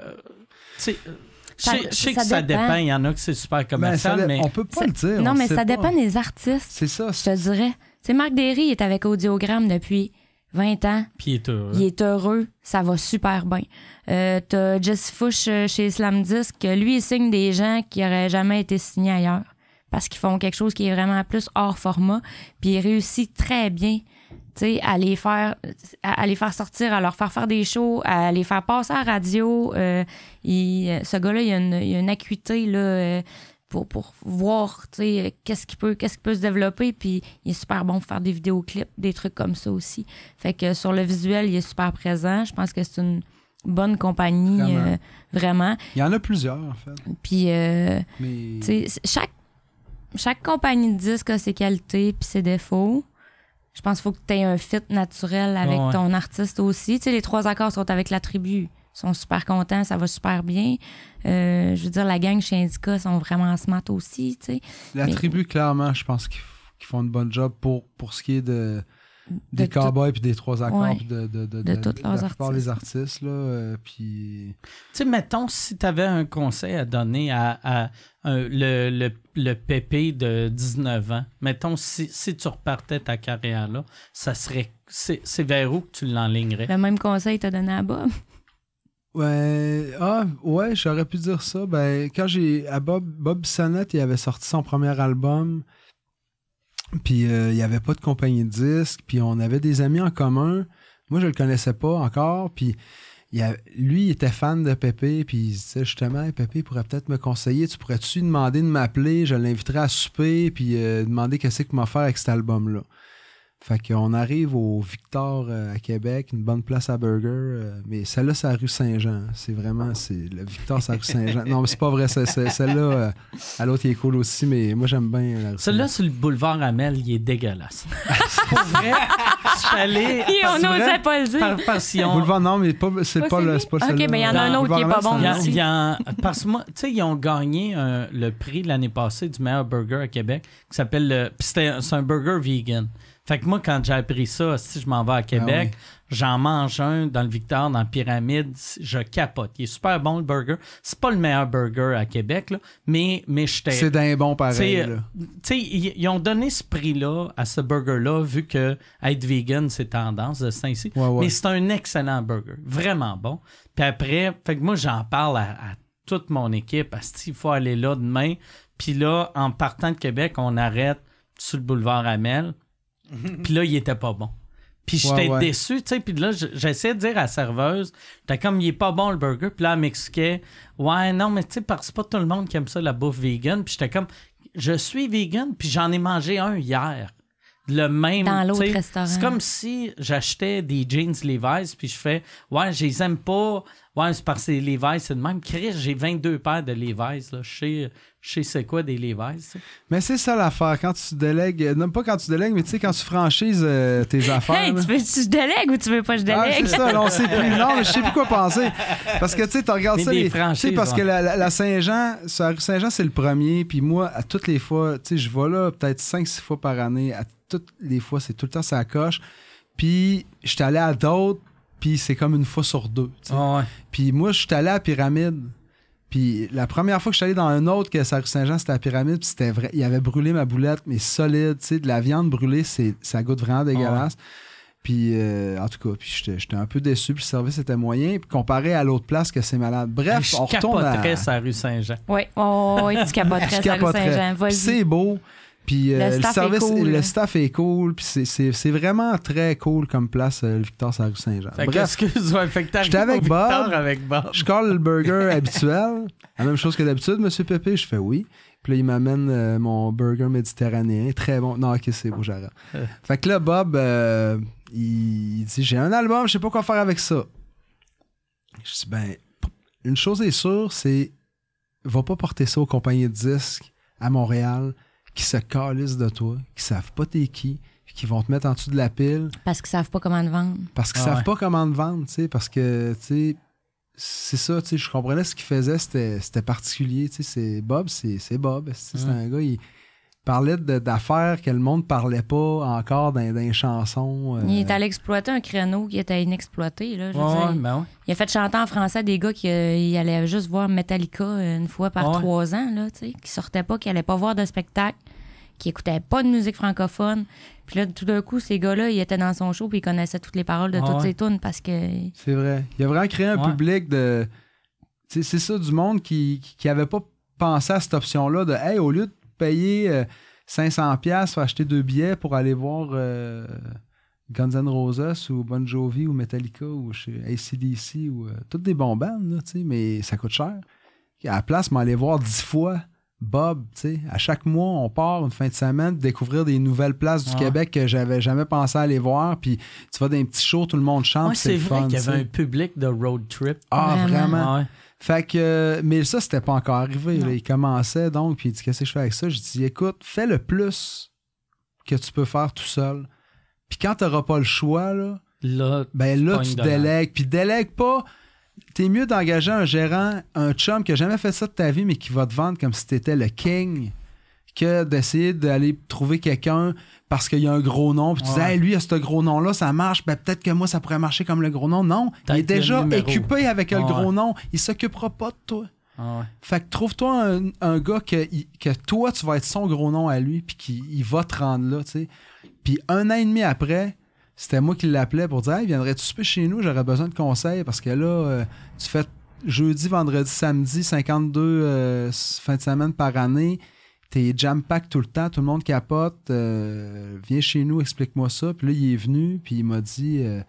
Ça- je sais que ça dépend. Il y en a que c'est super Ben, ça commercial, mais. on peut pas le dire. non, on mais ça pas. dépend des artistes, C'est ça. je te dirais. Tu sais, Marc Derry il est avec Audiogramme depuis 20 ans. Puis il est heureux. Il est heureux, ça va super bien. Euh, T'as Jesse Fush euh, chez Slam Disc, lui, il signe des gens qui auraient jamais été signés ailleurs. Parce qu'ils font quelque chose qui est vraiment plus hors format. Puis il réussit très bien tu sais, à les faire à, à les faire sortir, à leur faire faire des shows, à les faire passer à la radio. Euh, il- euh, ce gars-là, il a une, il a une acuité là, euh, pour, pour voir qu'est-ce qui peut qu'est-ce qui peut se développer. Puis il est super bon pour faire des vidéoclips, des trucs comme ça aussi. Fait que sur le visuel, il est super présent. Je pense que c'est une bonne compagnie, Vraiment. euh, vraiment. Il y en a plusieurs, en fait. Puis, euh, Mais... tu sais, c- chaque, chaque compagnie de disque a ses qualités puis ses défauts. Je pense qu'il faut que tu aies un fit naturel avec Ouais. ton artiste aussi. Tu sais, les trois accords sont avec la tribu. Ils sont super contents, ça va super bien. Euh, je veux dire, la gang chez Indica sont vraiment smart aussi, tu sais. La Mais- tribu, clairement, je pense qu'ils font une bonne job pour, pour ce qui est de, des de cowboys puis des trois accords Ouais. puis de, de, de, la leurs plupart des artistes. artistes là euh, puis Tu sais, mettons, si tu avais un conseil à donner à, à le, le, le pépé de 19 ans, mettons, si, si tu repartais ta carrière là, ça serait. C'est c'est vers où que tu l'enlignerais? Le même conseil t'a donné à Bob? Ouais, ah, ouais, j'aurais pu dire ça. Ben, quand j'ai. À Bob, Bob il avait sorti son premier album. Puis euh, il n'y avait pas de compagnie de disques. Puis on avait des amis en commun. Moi, je le connaissais pas encore. Puis lui, il était fan de Pépé. Puis il disait justement, Pépé pourrait peut-être me conseiller. Tu pourrais-tu lui demander de m'appeler? Je l'inviterais à souper. Puis euh, demander qu'est-ce qu'il m'a faire avec cet album-là. Fait qu'on arrive au Victor euh, à Québec, une bonne place à burger, euh, mais celle-là, c'est à rue Saint-Jean. C'est vraiment, c'est le Victor, c'est à rue Saint-Jean. Non, mais c'est pas vrai, c'est- c'est- celle-là, euh, à l'autre, il est cool aussi, mais moi, j'aime bien la rue Celui-là, sur le boulevard Amel, il est dégueulasse. Pour vrai, je suis allé. Et on n'osait pas le dire. par, parce qu'ils ont- Boulevard, non, mais pas, c'est Pas pas, le, c'est pas Ok, celle-là. ben, il y en a un autre qui est pas bon y a- c'est parce que moi, tu sais, ils ont gagné un- le prix l'année passée du meilleur burger à Québec qui s'appelle le. puis c'était- c'est un burger vegan. Fait que moi, quand j'ai appris ça, si je m'en vais à Québec, j'en mange un dans le Victor, dans la pyramide, je capote. Il est super bon le burger. C'est pas le meilleur burger à Québec, là, mais, mais j'étais. C'est d'un bon pareil. Tu sais, ils, ils ont donné ce prix-là à ce burger-là, vu que être vegan, c'est tendance de. Ouais, ouais. Mais c'est un excellent burger. Vraiment bon. Puis après, fait que moi, j'en parle à, à toute mon équipe. Asti, il faut aller là demain. Puis là, en partant de Québec, on arrête sur le boulevard Amel. Puis là, il était pas bon. Puis j'étais Ouais, ouais. déçu, tu sais. Puis là, j'essayais de dire à la serveuse, j'étais comme, il est pas bon le burger. Puis là, elle m'expliquait, ouais, non, mais tu sais, parce que c'est pas tout le monde qui aime ça, la bouffe vegan. Puis j'étais comme, je suis vegan, puis j'en ai mangé un hier. Le même. Dans l'autre tu sais, restaurant. C'est comme si j'achetais des jeans Levi's, puis je fais, ouais, je les aime pas. Ouais, c'est parce que les Levi's, c'est de même. Chris, j'ai 22 paires de Levi's, là. Je sais, je sais c'est quoi des Levi's. tu sais. Mais c'est ça l'affaire. Quand tu délègues, euh, non pas quand tu délègues, mais tu sais, quand tu franchises euh, tes affaires. Hey, tu veux que je délègue ou tu veux pas que je Ah, délègue? c'est ça, là, on sait plus. Non, mais je sais plus quoi penser. Parce que, tu sais, tu regardes Mais ça. les- tu sais, franchises, parce que la, la- la Saint-Jean, sur la rue Saint-Jean, c'est le premier. Puis moi, à toutes les fois, tu sais, je vais là peut-être 5-6 fois par année. À toutes les fois, c'est tout le temps ça coche. Puis, je suis allé à d'autres, puis c'est comme une fois sur deux. Ah ouais. Puis moi, je suis allé à la Pyramide. Puis la première fois que je suis allé dans un autre que sa rue Saint-Jean, c'était à la Pyramide. Puis c'était vrai. Il avait brûlé ma boulette, mais solide. Tu sais, de la viande brûlée, c'est, ça goûte vraiment dégueulasse. Puis euh, en tout cas, puis j'étais, j'étais un peu déçu. Puis le service était moyen. Puis comparé à l'autre place que c'est malade. Bref, je on retourne à... la rue Saint-Jean. Oui, oh, oui, tu capoterais rue. Saint-Jean. C'est beau. Puis euh, Le le, staff est service, cool. le staff est cool. Puis c'est, c'est, c'est vraiment très cool comme place, euh, le Victor, sur la rue Saint-Jean. Fait que, Bref, excuse-moi, J'étais avec Bob. avec Bob. Je colle le burger habituel. La même chose que d'habitude, Monsieur Pépé. Je fais oui. Puis là, il m'amène euh, mon burger méditerranéen. Très bon. Non, ok, c'est beau, j'arrête. fait que là, Bob, euh, il dit J'ai un album, je sais pas quoi faire avec ça. Je dis Ben, une chose est sûre, c'est va pas porter ça aux compagnies de disques à Montréal qui se calissent de toi, qui savent pas t'es qui, qui vont te mettre en dessous de la pile Parce qu'ils savent pas comment te vendre. parce qu'ils Ah savent ouais. pas comment te vendre, tu sais, parce que, tu sais, c'est ça, tu sais, je comprenais ce qu'il faisait, c'était c'était particulier, tu sais, c'est Bob, c'est c'est Bob, tu sais, c'est un gars, il parlait de- d'affaires que le monde parlait pas encore dans, dans les chansons. euh, Il est allé exploiter un créneau qui était inexploité. Là, je veux Ouais, dire. ouais, ben ouais. Il a fait chanter en français des gars qui euh, allaient juste voir Metallica une fois par Ouais. trois ans, là, tu sais, qui sortaient pas, qui allaient pas voir de spectacle, qui écoutaient pas de musique francophone. Puis là, tout d'un coup, ces gars-là, ils étaient dans son show puis ils connaissaient toutes les paroles de Ouais, toutes ouais. ses tunes parce que C'est vrai. Il a vraiment créé un Ouais. public de. tu sais, C'est ça, du monde qui, qui, qui avait pas pensé à cette option-là de Hey, au lieu de payer euh, 500$ pour acheter deux billets pour aller voir euh, Guns N' Roses ou Bon Jovi ou Metallica ou chez ACDC ou euh, toutes des bons bandes, là, mais ça coûte cher. À la place, m'aller voir dix fois Bob. À chaque mois, on part une fin de semaine découvrir des nouvelles places du Ouais. Québec que j'avais jamais pensé aller voir. Puis tu vas dans des petits shows, tout le monde chante. Ouais, c'est vrai fun, qu'il y avait un public de road trip. Ah, Vraiment. vraiment? Ouais. Fait que, mais ça, c'était pas encore arrivé. Là. Il commençait donc, puis il dit Qu'est-ce que je fais avec ça? Je dis Écoute, fais le plus que tu peux faire tout seul. Puis quand t'auras pas le choix, là, Là, ben là, tu délègues. Puis délègue pas. T'es mieux d'engager un gérant, un chum qui a jamais fait ça de ta vie, mais qui va te vendre comme si t'étais le king, que d'essayer d'aller trouver quelqu'un parce qu'il y a un gros nom. Puis tu dis, hey, lui, a ce gros nom-là, ça marche. Ben, peut-être que moi, ça pourrait marcher comme le gros nom. Non, il est déjà occupé avec le gros nom. Il s'occupera pas de toi. Ah ouais. Fait que trouve-toi un, un gars que, il- que toi, tu vas être son gros nom à lui, puis qu'il il va te rendre là, tu sais. Puis un an et demi après, c'était moi qui l'appelais pour dire Hey, viendrais-tu souper chez nous? J'aurais besoin de conseils parce que là, euh, tu fais jeudi, vendredi, samedi, 52 euh, fin de semaine par année. T'es jam-pack tout le temps, tout le monde capote. euh, viens chez nous, explique-moi ça. Puis là, il est venu, puis il m'a dit euh,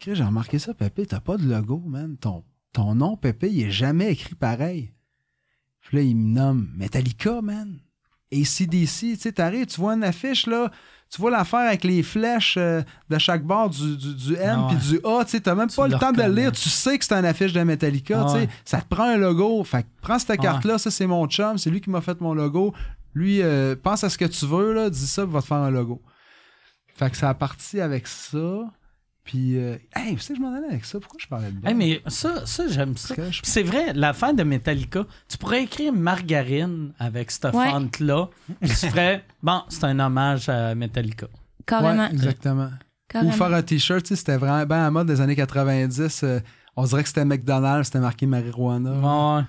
J'ai remarqué ça, Pépé, t'as pas de logo, man. Ton, ton nom, Pépé, il est jamais écrit pareil. Puis là, il me nomme Metallica, man. ACDC, tu sais, t'arrives, tu vois une affiche, là, tu vois l'affaire avec les flèches euh, de chaque bord du, du, du M Ah puis du A, tu t'as même Tu pas le temps de le lire, tu sais que c'est une affiche de Metallica, Ah ça te prend un logo, fait prends cette Ouais. carte-là, ça c'est mon chum, c'est lui qui m'a fait mon logo, lui, euh, pense à ce que tu veux, là, dis ça, puis va te faire un logo. Fait que ça a parti avec ça, puis, euh, hey, tu sais, je m'en allais avec ça, pourquoi je parlais de Hey, mais ça, ça j'aime ça. Je- c'est vrai, l'affaire de Metallica, tu pourrais écrire margarine avec cette Ouais. fente-là, puis tu ferais, bon, c'est un hommage à Metallica. Carrément. Ouais, exactement. carrément. Ou faire un t-shirt, tu sais, c'était vraiment bien à mode des années 90. euh, on dirait que c'était McDonald's, c'était marqué marijuana. Ouais.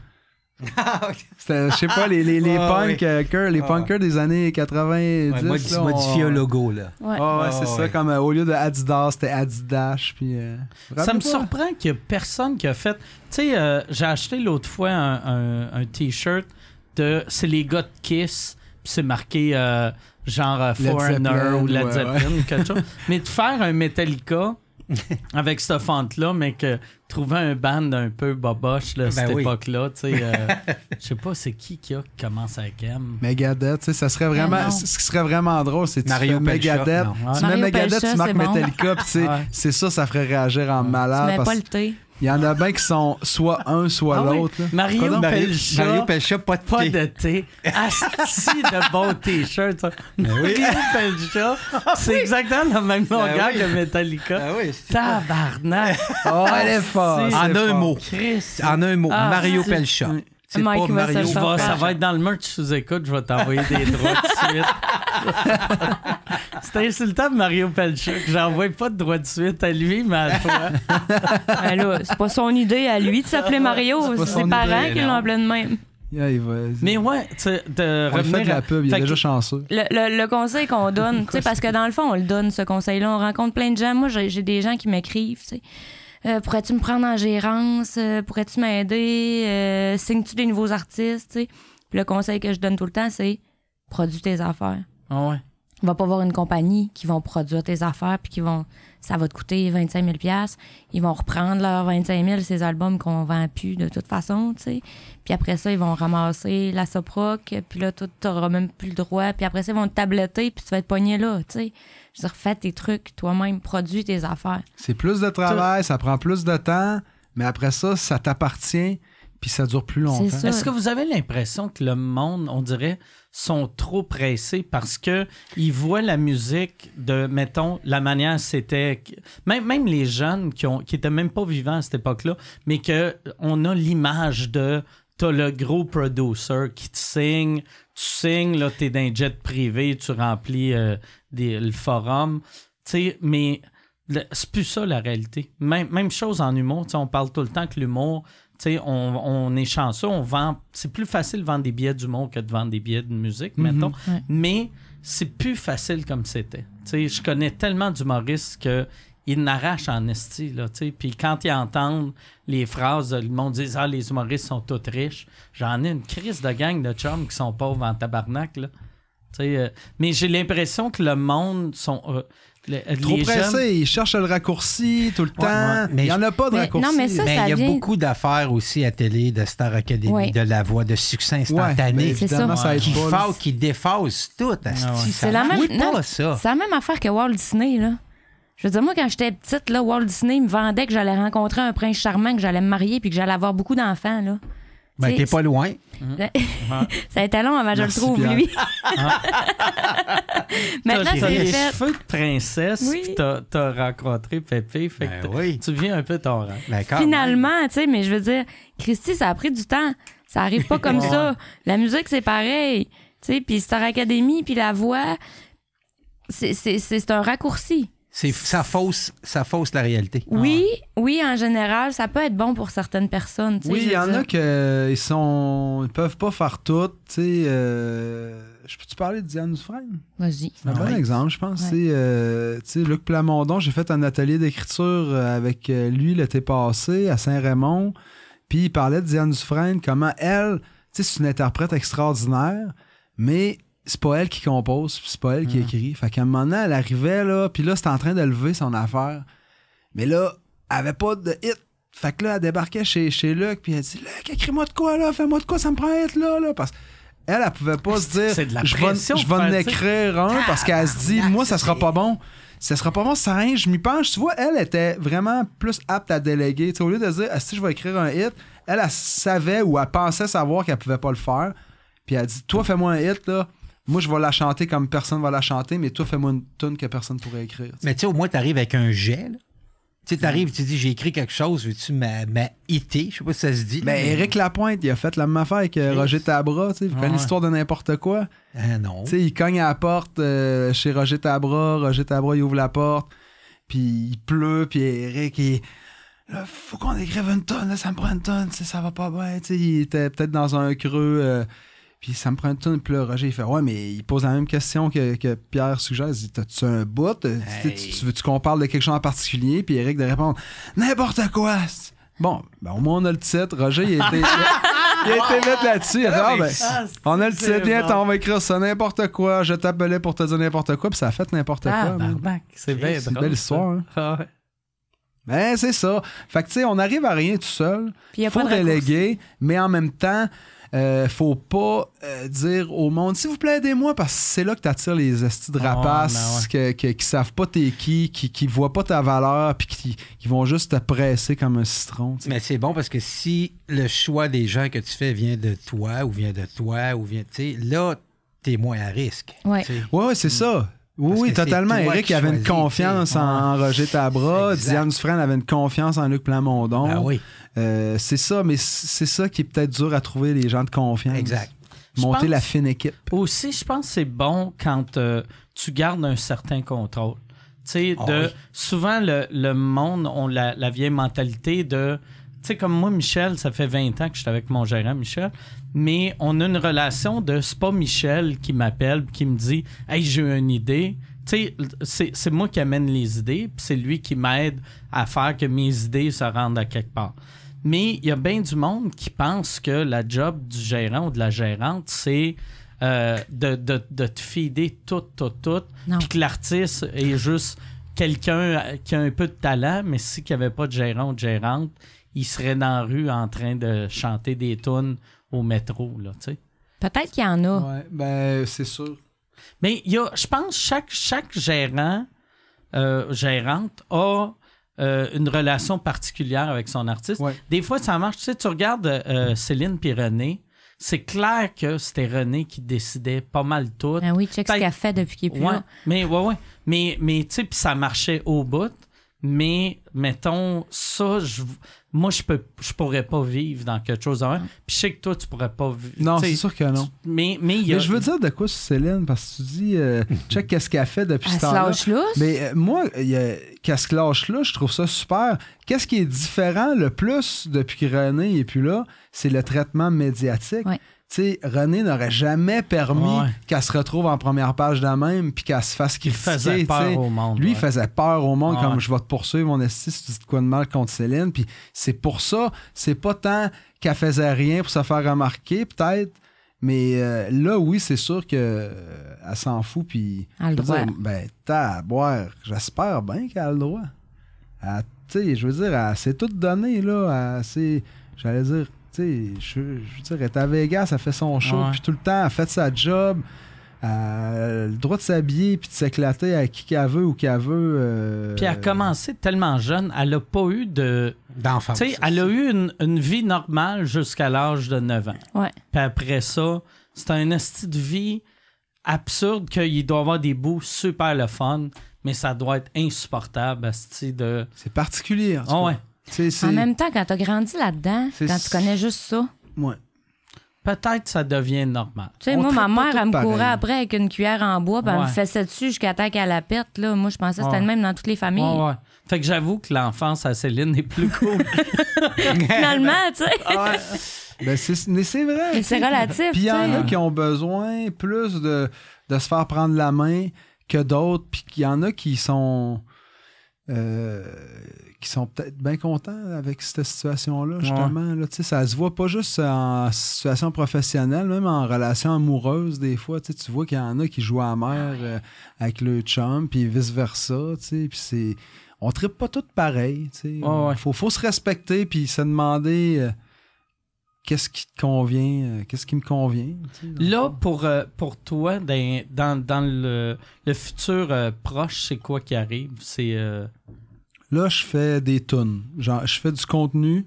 C'était, je sais pas, les, les, les ouais. euh, les Ouais. punkers des années 90. Ouais, modi- là, modifier on- un logo, là. Ouais. Ah ouais, Ouais, c'est ça, ouais. comme euh, au lieu de Adidas, c'était Adidas. Puis, euh, Ça me surprend qu'il n'y a personne qui a fait. Tu sais, euh, j'ai acheté l'autre fois un, un- un t-shirt de. C'est les gars de Kiss, puis c'est marqué euh, genre Foreigner ou Led ouais, Zeppelin ou quelque chose. Mais de faire un Metallica avec cette fente-là, mais que trouver un band un peu boboche là, à Ben cette oui. époque-là, tu sais. euh, Je sais pas c'est qui qui a qui commence avec M. Megadeth, tu sais, ça serait vraiment. Mais non. Ce qui serait vraiment drôle, c'est que tu Mario Megadeth. Tu mets Mario Megadeth, tu marques. Metallica, puis c'est, Ouais. c'est ça, ça ferait réagir en Tu malade. mets parce pas le thé. Il y en a bien qui sont soit un, soit Ah oui. l'autre. Mario? Pelcha. Mario Pelcha, pas de Pas thé. de thé. Asti de bon t-shirt. ça. Mario Pelcha, c'est exactement le même longueur Ben oui. que Metallica. Ah oui, c'est- Tabarnak. Oh, elle est forte. C'est- En un mot. En un mot, Ah, Mario Pelcha. C'est Mike pas va Mario ça va être dans le merch sous écoute, je vais t'envoyer des droits de suite. C'était insultant de Mario Pelcha que j'envoie pas de droits de suite à lui, mais à toi. Ben là, c'est pas son idée à lui de s'appeler Mario. C'est C'est ses parents idée, qui l'ont appelé de même. Yeah, il va- Mais ouais, tu sais, de on lui fait revenir de la pub, il est déjà que- chanceux. Le, le- le conseil qu'on donne, tu sais, parce que dans le fond, on le donne, ce conseil-là. On rencontre plein de gens. Moi, j'ai j'ai des gens qui m'écrivent, tu sais. Euh, pourrais-tu me prendre en gérance? Euh, pourrais-tu m'aider? Euh, Signes-tu des nouveaux artistes? tu sais? Puis le conseil que je donne tout le temps, c'est produis tes affaires. Ah ouais. Va pas avoir une compagnie qui vont produire tes affaires puis qui vont ça va te coûter 25 000 pièces ils vont reprendre leurs 25 000 ces albums qu'on vend plus de toute façon tu sais puis après ça ils vont ramasser la soproc puis là tu n'auras même plus le droit puis après ça ils vont te tabletter puis tu vas être pogné là tu sais je veux dire fais tes trucs toi-même produis tes affaires. C'est plus de travail, ça prend plus de temps, mais après ça, ça t'appartient, puis ça dure plus longtemps. Est-ce que vous avez l'impression que le monde, on dirait, sont trop pressés parce que ils voient la musique de, mettons, la manière c'était, même, même les jeunes qui ont, qui étaient même pas vivants à cette époque-là, mais que on a l'image de, t'as le gros producer qui te signe, tu signes, là, t'es dans un jet privé, tu remplis euh, des, le forum, tu sais, mais c'est plus ça la réalité. Même, même chose en humour, tu sais, on parle tout le temps que l'humour, tu sais, on, on est chanceux, on vend. C'est plus facile de vendre des billets d'humour que de vendre des billets de musique, mettons. Ouais. Mais c'est plus facile comme c'était. Tu sais, je connais tellement d'humoristes que ils n'arrachent en esti, là, tu sais. Puis quand ils entendent les phrases, le monde dit Ah, les humoristes sont tous riches. J'en ai une crise de gang de chums qui sont pauvres en tabarnak, là. Euh, mais j'ai l'impression que le monde sont. euh, le- Trop les pressé, jeunes- ils cherchent le raccourci tout le temps. ouais, mais il n'y en a pas de Mais- raccourci. non, mais ça, Mais il y a vient- beaucoup d'affaires aussi à télé, de Star Academy, Ouais. de la voix, de succès instantané. C'est ça. ça qui, qui défausse tout. Ah C'est la même- pas, non, ça. C'est la même affaire que Walt Disney, là. Je veux dire, moi, quand j'étais petite, là, Walt Disney me vendait que j'allais rencontrer un prince charmant, que j'allais me marier, puis que j'allais avoir beaucoup d'enfants, là. Ben, t'es pas loin. Ça a été long avant que je le trouve, Pierre. lui. Maintenant, T'as c'est les fait. cheveux de princesse, Oui. puis t'as, t'as rencontré Pépé, fait Ben que oui. tu viens un peu ton rang. Ben. Finalement, tu sais, mais je veux dire, Christy, ça a pris du temps. Ça arrive pas comme ça. La musique, c'est pareil. Tu sais, puis Star Academy, puis la voix, c'est- c'est c'est un raccourci. C'est, ça, fausse, ça fausse la réalité. Oui, oui, en général, ça peut être bon pour certaines personnes. Oui, il y en dire. a que ils sont. Ils peuvent pas faire tout. Tu sais, euh, je peux-tu parler de Diane Dufresne? Vas-y. C'est un bon Ouais. exemple, je pense. Ouais. C'est, euh, tu sais, Luc Plamondon, j'ai fait un atelier d'écriture euh, avec lui l'été passé à Saint-Raymond. Puis il parlait de Diane Dufresne, comment elle, tu sais, c'est une interprète extraordinaire, mais c'est pas elle qui compose, c'est pas elle qui Mhm. écrit. Fait qu'à un moment donné, elle arrivait, là, puis là, c'était en train de lever son affaire. Mais là, elle avait pas de hit. Fait que là, elle débarquait chez, chez Luc, puis elle dit Luc, écris-moi de quoi, là, fais-moi de quoi, ça me prend un hit, là, là. Parce qu'elle, elle pouvait pas se dire C'est de la Je vais, je en écrire un, parce qu'elle se dit Moi, ça sera pas bon. Ça sera pas bon, ça à rien, je m'y penche. Tu vois, elle était vraiment plus apte à déléguer. Tu sais, au lieu de dire, Ah, si je vais écrire un hit, elle, elle savait ou elle pensait savoir qu'elle pouvait pas le faire. Puis elle dit, toi, fais-moi un hit, là. Moi, je vais la chanter comme personne va la chanter, mais toi, fais-moi une tune que personne pourrait écrire. Mais tu sais, au moins, tu arrives avec un jet. là. Tu sais, t'arrives, tu dis, j'ai écrit quelque chose, veux-tu m'a m'a hité? Je sais pas si ça se dit. Ben, mais- Éric Lapointe, il a fait la même affaire avec Roger Tabra, tu sais. Ah l'histoire de n'importe quoi. Ah non. Tu sais, il cogne à la porte euh, chez Roger Tabra. Roger Tabra, il ouvre la porte. Puis il pleut. Puis Eric, il. Là, faut qu'on écrive une tonne. Là, ça me prend une tonne. Ça va pas bien. Tu sais, il était peut-être dans un creux. euh, puis ça me prend une tonne. Puis là, Roger, il fait Ouais, mais il pose la même question que, que Pierre suggère. Il dit T'as-tu un bout? Tu sais, Hey. Tu, tu veux-tu qu'on parle de quelque chose en particulier? Puis Eric de répondre N'importe quoi. Bon, ben, au moins, on a le titre. Roger, il a été, il a été mettre là-dessus. Il a fait, Ah, ben, Ah, on a le titre, t'en, on va écrire ça n'importe quoi. Je t'appelais pour te dire n'importe quoi, puis ça a fait n'importe Ah, quoi. c'est bien C'est une belle histoire. Hein? Ah ouais. Ben, c'est ça. Fait que, tu sais, on arrive à rien tout seul. Il faut de déléguer, mais en même temps, euh, faut pas euh, dire au monde, s'il vous plaît, aidez-moi, parce que c'est là que t'attires les estis de Ah, rapaces que- que- qui savent pas t'es qui, qui, qui voient pas ta valeur, puis qui, qui vont juste te presser comme un citron. tu. Mais c'est bon parce que si le choix des gens que tu fais vient de toi ou vient de toi ou vient, tu sais, là, t'es moins à risque. Ouais. tu sais. Ouais, ouais, c'est ça. Oui, totalement. Eric avait une confiance en Roger Tabra. Diane Dufresne avait une confiance en Luc Plamondon. Ah oui, Euh, c'est ça, mais c'est ça qui est peut-être dur à trouver, les gens de confiance. exact. Monter la fine équipe. Aussi, je pense que c'est bon quand euh, tu gardes un certain contrôle. Tu sais, Ah de oui. souvent le, le monde ont la, la vieille mentalité de tu sais comme moi Michel, ça fait 20 ans que je suis avec mon gérant Michel, mais on a une relation de c'est pas Michel qui m'appelle qui me dit "Hey, j'ai une idée." Tu sais, c'est c'est moi qui amène les idées, puis c'est lui qui m'aide à faire que mes idées se rendent à quelque part. Mais il y a bien du monde qui pense que la job du gérant ou de la gérante, c'est euh, de, de, de te fider tout, tout, tout. Puis que l'artiste est juste quelqu'un qui a un peu de talent, mais si qu'il n'y avait pas de gérant ou de gérante, il serait dans la rue en train de chanter des tunes au métro, là, tu sais. Peut-être qu'il y en a. Ouais, ben, c'est sûr. Mais il y a, je pense chaque chaque gérant, euh, gérante a euh, une relation particulière avec son artiste. Ouais. Des fois, ça marche. Tu sais, tu regardes euh, Céline puis René, c'est clair que c'était René qui décidait pas mal tout. Ah oui, check ce Peut-être- qu'elle fait depuis qu'il est plus Ouais, là. mais ouais, ouais. Mais, mais tu sais, puis ça marchait au bout. Mais mettons, ça, je, moi, je peux je pourrais pas vivre dans quelque chose de même. Puis je sais que toi, tu pourrais pas vivre. Non, c'est sûr que non. Mais, mais il y a. Mais je veux dire de quoi sur Céline, parce que tu dis, euh, check qu'est-ce qu'elle fait depuis ce temps-là. lâche. Mais euh, moi, il y a- qu'à ce lâche-là, je trouve ça super. Qu'est-ce qui est différent le plus depuis que René n'est plus là? C'est le traitement médiatique. Ouais. Tu sais, René n'aurait jamais permis Ouais. qu'elle se retrouve en première page de la même puis qu'elle se fasse Il critiquer. faisait tu peur au monde. Lui, il ouais. faisait peur au monde Ouais. comme je vais te poursuivre, mon esti, si tu dis de quoi de mal contre Céline. Puis c'est pour ça, c'est pas tant qu'elle faisait rien pour se faire remarquer, peut-être. Mais euh, là, oui, c'est sûr que euh, elle s'en fout. Puis, Elle a le dire, ben, t'as à boire. J'espère bien qu'elle a le droit. Tu sais, je veux dire, elle s'est tout donné, là. Elle J'allais dire, tu sais, je, je veux dire, elle est à Vegas, elle fait son show, Ouais. puis tout le temps, elle fait sa job. Elle a le droit de s'habiller puis de s'éclater à qui qu'elle veut ou qu'elle veut. euh, Puis elle a commencé tellement jeune, elle a pas eu de. D'enfance. Tu sais, elle a eu une, une vie normale jusqu'à l'âge de 9 ans. Ouais. Puis après ça, c'est un esti de vie absurde qu'il doit y avoir des bouts super le fun, mais ça doit être insupportable, esti de. C'est particulier. en tout cas. ouais. Tu En même temps, quand t'as grandi là-dedans, C'est- quand tu connais juste ça, ouais. peut-être ça devient normal. Tu sais, moi, ma mère, elle me pareil. courait après avec une cuillère en bois, puis elle me fessait dessus jusqu'à temps qu'elle la pète. Là. Moi, je pensais que c'était Ouais. le même dans toutes les familles. Ouais, ouais. Fait que j'avoue que l'enfance à Céline est plus cool. Finalement, tu sais. Ah Ben, c'est, mais c'est vrai. Mais c'est tu relatif, Puis il y en tu a qui ont besoin plus de, de se faire prendre la main que d'autres. Puis qu'il y en a qui sont. Euh, qui sont peut-être bien contents avec cette situation-là, justement. Là, Tu sais, ça se voit pas juste en situation professionnelle, même en relation amoureuse, des fois. Tu vois qu'il y en a qui jouent à mer euh, avec le chum, puis vice-versa. Puis c'est. On tripe pas tous pareil. Ouais, ouais. Faut, faut se respecter, puis se demander. euh, qu'est-ce qui te convient, euh, qu'est-ce qui me convient. Là, pour, euh, pour toi, dans, dans, dans le, le futur euh, proche, c'est quoi qui arrive? C'est. euh, Là, je fais des tunes. Genre, je fais du contenu.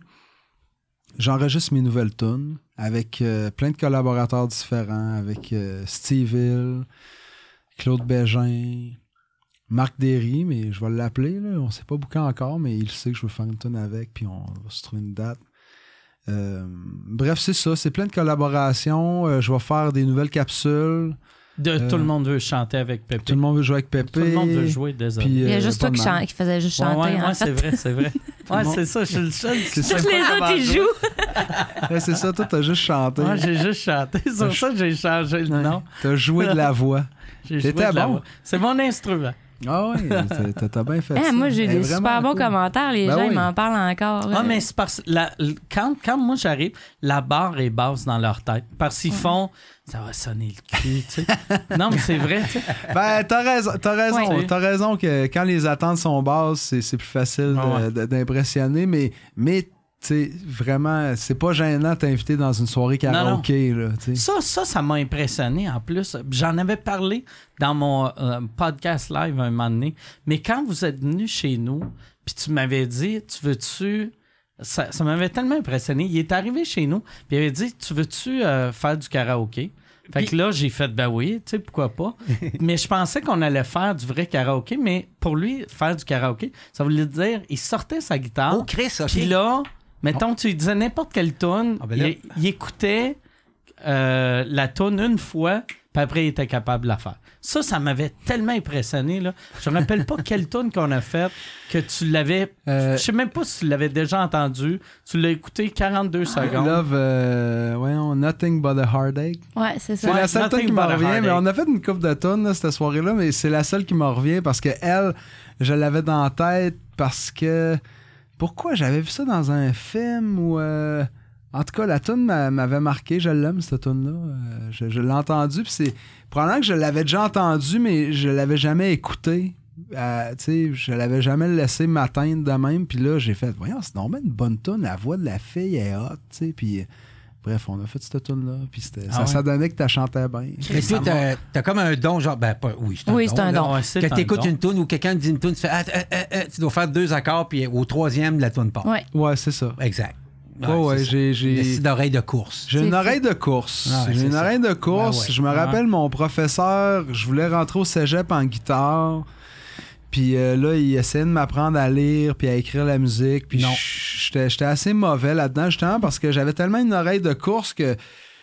J'enregistre mes nouvelles tunes avec plein de collaborateurs différents, avec Steve Hill, Claude Bégin, Marc Derry, mais je vais l'appeler. Là. On sait pas beaucoup encore, mais il sait que je veux faire une tune avec, puis on va se trouver une date. Euh, bref, c'est ça. C'est plein de collaborations. Euh, je vais faire des nouvelles capsules. de, Euh, tout le monde veut chanter avec Pépé. Tout le monde veut jouer avec Pépé. Tout le monde veut jouer, désolé. Puis, Il y a juste toi qui, chan- qui faisait juste chanter, ouais, ouais, c'est vrai, c'est vrai. Ouais, le monde- c'est ça, je suis le seul. Tous les pas autres, ils jouent. Ouais, c'est ça, toi, t'as juste chanté. Moi, j'ai juste chanté. C'est pour ça que j'ai changé le nom. T'as joué de la voix. J'ai joué T'étais de la bon. voix. C'est mon instrument. Ah ouais, t'as- bien fait Ah, ça. moi, j'ai des super bons cool. commentaires. Les Ben gens, oui. ils m'en parlent encore. Ah, euh. mais c'est parce la, quand, quand moi j'arrive, la barre est basse dans leur tête. Parce qu'ils font ça va sonner le cul, tu sais. non, mais c'est vrai, tu sais. Ben, t'as raison, t'as raison, Ouais. t'as raison que quand les attentes sont basses, c'est c'est plus facile Ah ouais. de- de- d'impressionner, mais, mais sais, vraiment, c'est pas gênant de t'inviter dans une soirée Non, non. karaoké, là. Ça, ça, ça m'a impressionné en plus. J'en avais parlé dans mon euh, podcast live un moment donné. Mais quand vous êtes venu chez nous, puis tu m'avais dit, tu veux-tu. Ça, ça m'avait tellement impressionné. Il est arrivé chez nous, puis il avait dit, tu veux-tu euh, faire du karaoké? Fait que là, j'ai fait, ben oui, tu sais, pourquoi pas. mais je pensais qu'on allait faire du vrai karaoké, mais pour lui, faire du karaoké, ça voulait dire, il sortait sa guitare. Oh, Chris. Puis là, mettons, tu lui disais n'importe quelle tune, Ah, ben il, il écoutait euh, la tune une fois, puis après, il était capable de la faire. Ça, ça m'avait tellement impressionné. Là. Je me rappelle pas quelle tune qu'on a faite que tu l'avais. Euh, je sais même pas si tu l'avais déjà entendu. Tu l'as écouté 42 secondes. Love, euh, voyons, Nothing But a Heartache. Ouais, c'est C'est ça. Ouais, la seule tune qui me revient, mais Heartache. on a fait une coupe de tonnes là, cette soirée-là, mais c'est la seule qui me revient parce que elle, je l'avais dans la tête parce que pourquoi j'avais vu ça dans un film ou euh, en tout cas la tune m'a- m'avait marqué, je l'aime cette tune là, je, je l'ai entendue puis c'est probablement que je l'avais déjà entendu mais je l'avais jamais écouté. Euh, tu sais, je l'avais jamais laissé m'atteindre de même puis là j'ai fait voyons c'est normal une bonne tune la voix de la fille est hot tu sais puis euh, Bref, on a fait cette tune là puis c'était- Ah ça, ouais? ça donnait que tu chantais bien. Mais toi, t'as- t'as comme un don, genre, ben, pas, oui, c'est un Oui, don. c'est un don. C'est Que un t'écoutes une tune ou quelqu'un te dit une tune, tu fais, ah, ah, ah, ah, tu dois faire deux accords, puis au troisième, la tune part. Ouais. Ouais, c'est ça. Exact. Ouais, ouais, j'ai- Une j'ai petite d'oreille de course. J'ai une oreille de course. Ouais, j'ai une ça. oreille de course. Ah ouais. Je me rappelle mon professeur, je voulais rentrer au cégep en guitare. Puis euh, là, il essayait de m'apprendre à lire puis à écrire la musique. Puis Non. j'étais assez mauvais là-dedans, justement, parce que j'avais tellement une oreille de course que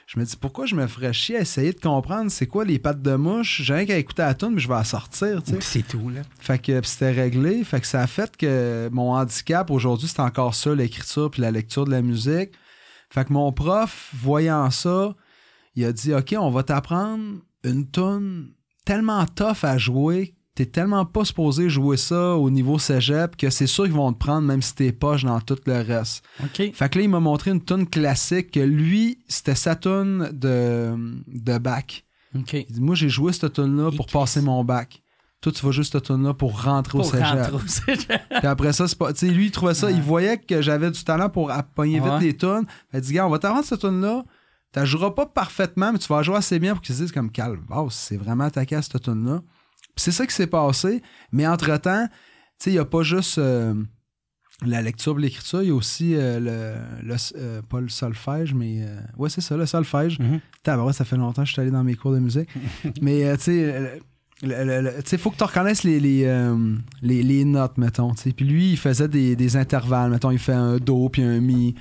je me dis pourquoi je me ferais chier à essayer de comprendre c'est quoi les pattes de mouche? J'ai rien qu'à écouter la tune, mais je vais la sortir, tu sais. C'est tout, là. Fait que puis c'était réglé. Fait que ça a fait que mon handicap aujourd'hui, c'est encore ça, l'écriture puis la lecture de la musique. Fait que mon prof, voyant ça, il a dit OK, on va t'apprendre une tune tellement tough à jouer. T'es tellement pas supposé jouer ça au niveau cégep que c'est sûr qu'ils vont te prendre même si t'es poche dans tout le reste. Fait que là, il m'a montré une tune classique que lui, c'était sa tune de, de bac. Il dit, moi, j'ai joué cette tune-là pour Et passer mon bac. Toi, tu vas juste cette pour rentrer au Pour cégep. rentrer au cégep. Puis après ça, c'est pas. Tu sais, lui, il trouvait ça. Il voyait que j'avais du talent pour appogner vite Ouais. les tunes. Il dit, gars, on va t'apprendre cette tune-là. Tu joueras pas parfaitement, mais tu vas jouer assez bien pour qu'ils se disent comme calme. c'est vraiment attaqué à cette tune-là. Puis c'est ça qui s'est passé. Mais entre-temps, tu sais, il n'y a pas juste euh, la lecture et l'écriture, il y a aussi euh, le. le- euh, pas le solfège, mais. ouais, c'est ça, le solfège. Mhm. Tabarouette, ça fait longtemps que je suis allé dans mes cours de musique. mais, tu sais. sais, faut que tu reconnaisses les, les, euh, les, les notes, mettons. Puis lui, il faisait des, des intervalles. Mettons, il fait un Do puis un Mi.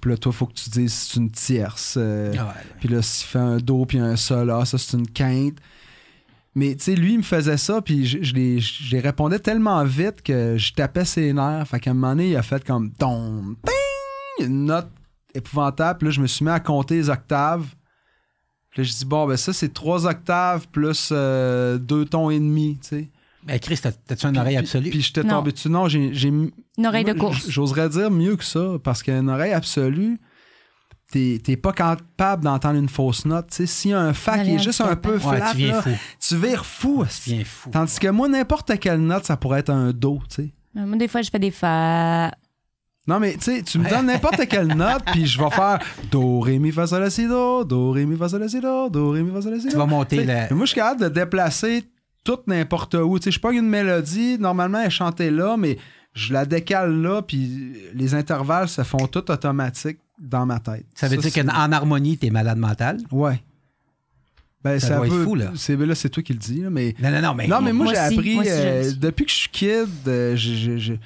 Puis là, toi, faut que tu dises si c'est une tierce. euh, Ah ouais. puis là, s'il fait un do puis un sol, ah, ça, c'est une quinte. Mais, tu sais, lui, il me faisait ça, puis je, je les, je les répondais tellement vite que je tapais ses nerfs. Fait qu'à un moment donné, il a fait comme ton, ting, une note épouvantable. Puis là, je me suis mis à compter les octaves. Puis là, je dis, bon, ben ça, c'est trois octaves plus euh, deux tons et demi, tu sais. Ben, Chris, t'as- t'as-tu une oreille absolue? Puis j'étais tombé dessus. Non, j'ai. Une oreille de course. J'oserais dire mieux que ça, parce qu'une oreille absolue, t'es t'es pas capable d'entendre une fausse note. Tu sais, s'il y a un fa qui est juste un peu ouais, flat, tu viens là, fou. tu vires fou. Tu viens fou. Tandis que moi, n'importe quelle note, ça pourrait être un do, tu sais. Moi, des fois, je fais des fa. Non, mais tu sais, tu me donnes n'importe quelle note, puis je vais faire do, ré, mi, fa, sol, la, si, do, do, ré, mi, fa, sol, la, si, do, do, ré, mi, fa, sol, la, si, Tu do. vas monter T'sais, la. Moi, je suis capable de déplacer tout n'importe où. Tu sais, je pas une mélodie, normalement, elle est chantée là, mais je la décale là, puis les intervalles se font tout automatique dans ma tête. Ça veut dire qu'en harmonie, t'es malade mental? Ouais. Ben, Ça ça, doit être veut- fou, là. C'est, ben là, c'est toi qui le dis, là, mais... Non, non, non, mais. non, mais moi, moi j'ai appris, moi aussi, euh, depuis que je suis kid, euh, j'ai-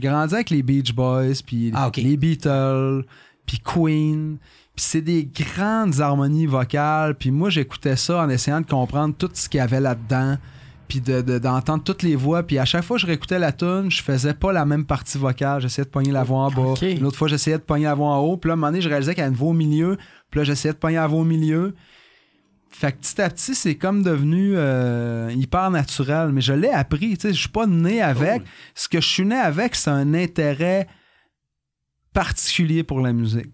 grandi avec les Beach Boys, puis Ah, les Beatles, puis Queen, puis c'est des grandes harmonies vocales, puis moi, j'écoutais ça en essayant de comprendre tout ce qu'il y avait là-dedans, puis de- de- d'entendre toutes les voix, puis à chaque fois que je réécoutais la tune, je faisais pas la même partie vocale, j'essayais de pogner la voix en bas, une autre fois, j'essayais de pogner la voix en haut, puis là, à un moment donné, je réalisais qu'il y avait au milieu, puis là, j'essayais de pogner la voix au milieu, fait que petit à petit, c'est comme devenu euh, hyper naturel. Mais je l'ai appris, tu sais, je suis pas né avec. Ce que je suis né avec, c'est un intérêt particulier pour la musique.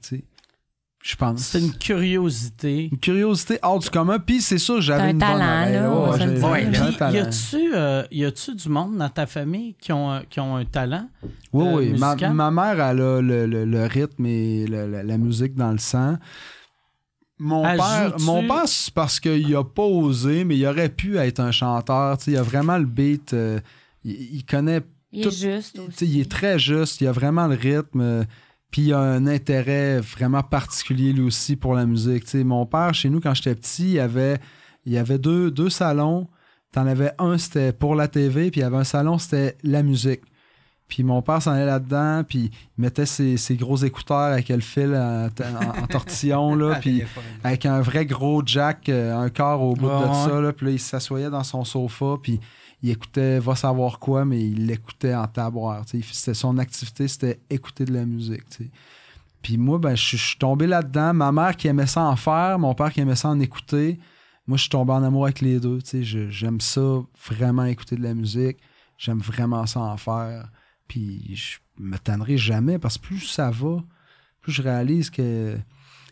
Je pense. C'est une curiosité. Une curiosité hors du commun. Puis c'est sûr, j'avais une talent, bonne oreille. là, dire. j'ai Puis, un y talent. a-tu euh, y a-tu du monde dans ta famille qui ont, un- qui ont un talent? Oui, euh, oui. Ma, ma mère, elle a le, le- le rythme et le- la, la musique dans le sang. Mon père, mon père, c'est parce qu'il a pas osé, mais il aurait pu être un chanteur. Tu sais, il a vraiment le beat. euh, il, il connaît. Il tout- est juste aussi. il est très juste. Il a vraiment le rythme. Puis il a un intérêt vraiment particulier lui aussi pour la musique. Tu sais, mon père, chez nous, quand j'étais petit, il y avait, il avait deux, deux salons. T'en avais un, c'était pour la TV, puis il y avait un salon, c'était la musique. Puis mon père s'en allait là-dedans, puis il mettait ses, ses gros écouteurs avec le fil en, en- en tortillon, là, puis avec un vrai gros jack, euh, un corps au bout de ouais. ça, là, puis là, il s'assoyait dans son sofa, puis il écoutait Va savoir quoi, mais il l'écoutait en sais. C'était son activité, c'était écouter de la musique. Puis moi, ben, je suis tombé là-dedans. Ma mère qui aimait ça en faire, mon père qui aimait ça en écouter. Moi, je suis tombé en amour avec les deux. J'aime ça vraiment écouter de la musique. J'aime vraiment ça en faire. Puis je me tannerai jamais parce que plus ça va, plus je réalise que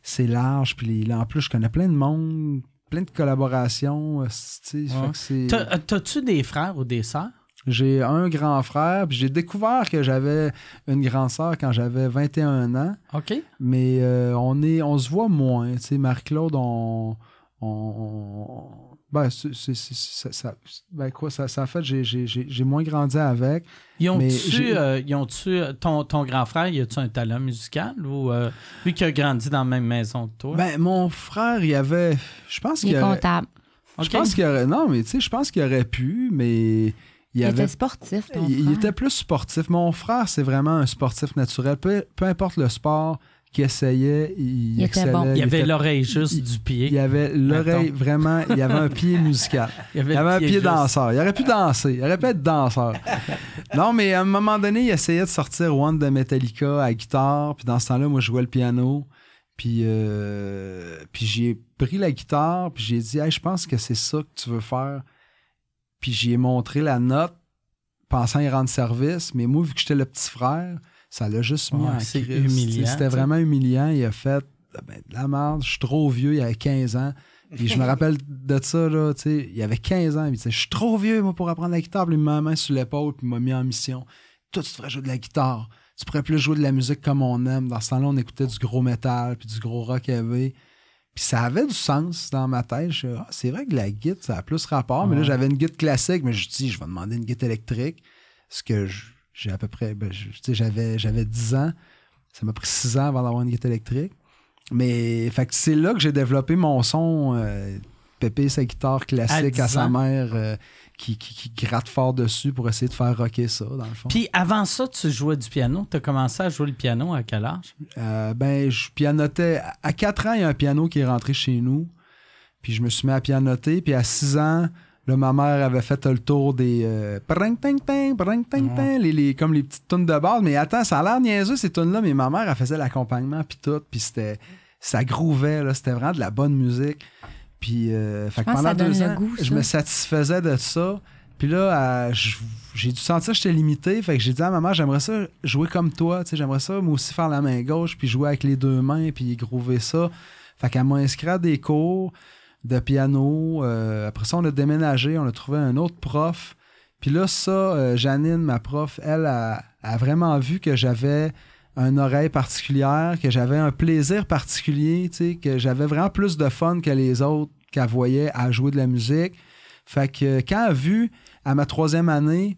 c'est large. Puis en plus, je connais plein de monde, plein de collaborations. euh, Ouais. euh, T'as-tu des frères ou des sœurs? J'ai un grand frère, puis j'ai découvert que j'avais une grande sœur quand j'avais 21 ans, OK. mais euh, on est on se voit moins. Tu sais, Marie-Claude, on, on, on- ben, c'est- c'est- c'est- ça, ben quoi, ça, ça a fait, j'ai- j'ai moins grandi avec. Ils ont-tu, euh, ils ont-tu, euh, ton, ton grand frère, y a-tu un talent musical ou euh, lui qui a grandi dans la même maison que toi? Ben, mon frère, il avait, je pense Il qu'il est aurait, comptable. je OK. pense qu'il aurait, non, mais tu sais, je pense qu'il aurait pu, mais il Il avait était sportif, ton il, il était plus sportif. Mon frère, c'est vraiment un sportif naturel. Peu, peu importe le sport qu'il essayait, il, Il était excellait. bon. il y avait l'oreille juste il- du pied. Il avait l'oreille vraiment, il avait un pied musical. Il y avait, Il avait un pied juste. danseur. Il aurait pu danser. Il aurait pu être danseur. non, mais à un moment donné, il essayait de sortir One de Metallica à guitare. Puis dans ce temps-là, moi, je jouais le piano. Puis, euh, puis j'ai pris la guitare. Puis j'ai dit, hey, je pense que c'est ça que tu veux faire. Puis j'y ai montré la note, pensant y rendre service. Mais moi, vu que j'étais le petit frère, ça l'a juste mis Ouais, en crise. C'était vraiment humiliant. Il a fait Ah ben, de la merde, je suis trop vieux, il avait 15 ans. Puis je me rappelle de ça, là, tu sais, il avait 15 ans, il disait, je suis trop vieux, moi, pour apprendre la guitare. Puis il m'a mis main sur l'épaule, puis il m'a mis en mission. Toi, tu devrais jouer de la guitare. Tu pourrais plus jouer de la musique comme on aime. Dans ce temps-là, on écoutait du gros métal, puis du gros rock heavy. Puis ça avait du sens dans ma tête. Je, ah, c'est vrai que la guitare, ça a plus rapport. Mais là, j'avais une guitare classique, mais je dis, je vais demander une guitare électrique. Ce que je- j'ai à peu près, ben, je- tu sais, j'avais, j'avais 10 ans. Ça m'a pris 6 ans avant d'avoir une guitare électrique. Mais fait c'est là que j'ai développé mon son euh, pépé sa guitare classique À à, 10 sa mère euh, qui, qui- qui gratte fort dessus pour essayer de faire rocker ça, dans le fond. Puis avant ça, tu jouais du piano. Tu as commencé à jouer le piano à quel âge? Euh, ben, je pianotais. À 4 ans, il y a un piano qui est rentré chez nous. Puis je me suis mis à pianoter. Puis à 6 ans, là, ma mère avait fait le tour des. euh, ting, les, les- comme les petites tunes de base. Mais attends, ça a l'air niaiseux ces tunes-là. Mais ma mère, elle faisait l'accompagnement. Puis tout. Puis c'était. Ça grouvait, là. C'était vraiment de la bonne musique. Puis, euh, fait que pendant deux ans, goût, je me satisfaisais de ça. Puis là, euh, j'ai dû sentir que j'étais limité. Fait que j'ai dit à maman, j'aimerais ça jouer comme toi. Tu sais, j'aimerais ça, moi aussi, faire la main gauche, puis jouer avec les deux mains, puis groover ça. Fait qu'elle m'a inscrit à des cours de piano. Euh, après ça, on a déménagé, on a trouvé un autre prof. Puis là, ça, euh, Janine, ma prof, elle a, a vraiment vu que j'avais une oreille particulière, que j'avais un plaisir particulier, que j'avais vraiment plus de fun que les autres qu'elle voyait à jouer de la musique. Fait que quand elle a vu à ma troisième année,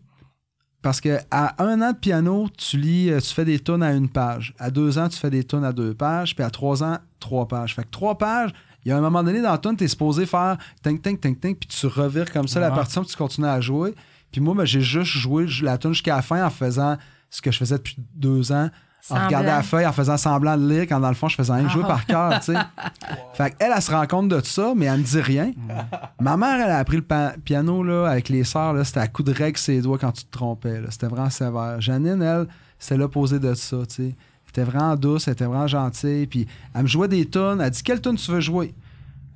parce que à un an de piano, tu lis, euh, tu fais des tonnes à une page. À deux ans, tu fais des tonnes à deux pages. Puis à trois ans, trois pages. Fait que trois pages, il y a un moment donné dans la tonne, tu es supposé faire ting, ting, ting, ting, puis tu revires comme ça la partition, puis tu continues à jouer. Puis moi, ben, j'ai juste joué la tonne jusqu'à la fin en faisant ce que je faisais depuis deux ans. En regardant la feuille, en faisant semblant de lire, quand dans le fond, je faisais rien que jouer par cœur, tu sais. Fait qu'elle, elle se rend compte de ça, mais elle me dit rien. Ma mère, elle a appris le piano là, avec les sœurs. là, C'était à coup de règle ses doigts quand tu te trompais. là. C'était vraiment sévère. Janine, elle, c'était l'opposé de ça. tu sais. Elle était vraiment douce, elle était vraiment gentille. Puis elle me jouait des tonnes. Elle dit Quelle tonne tu veux jouer?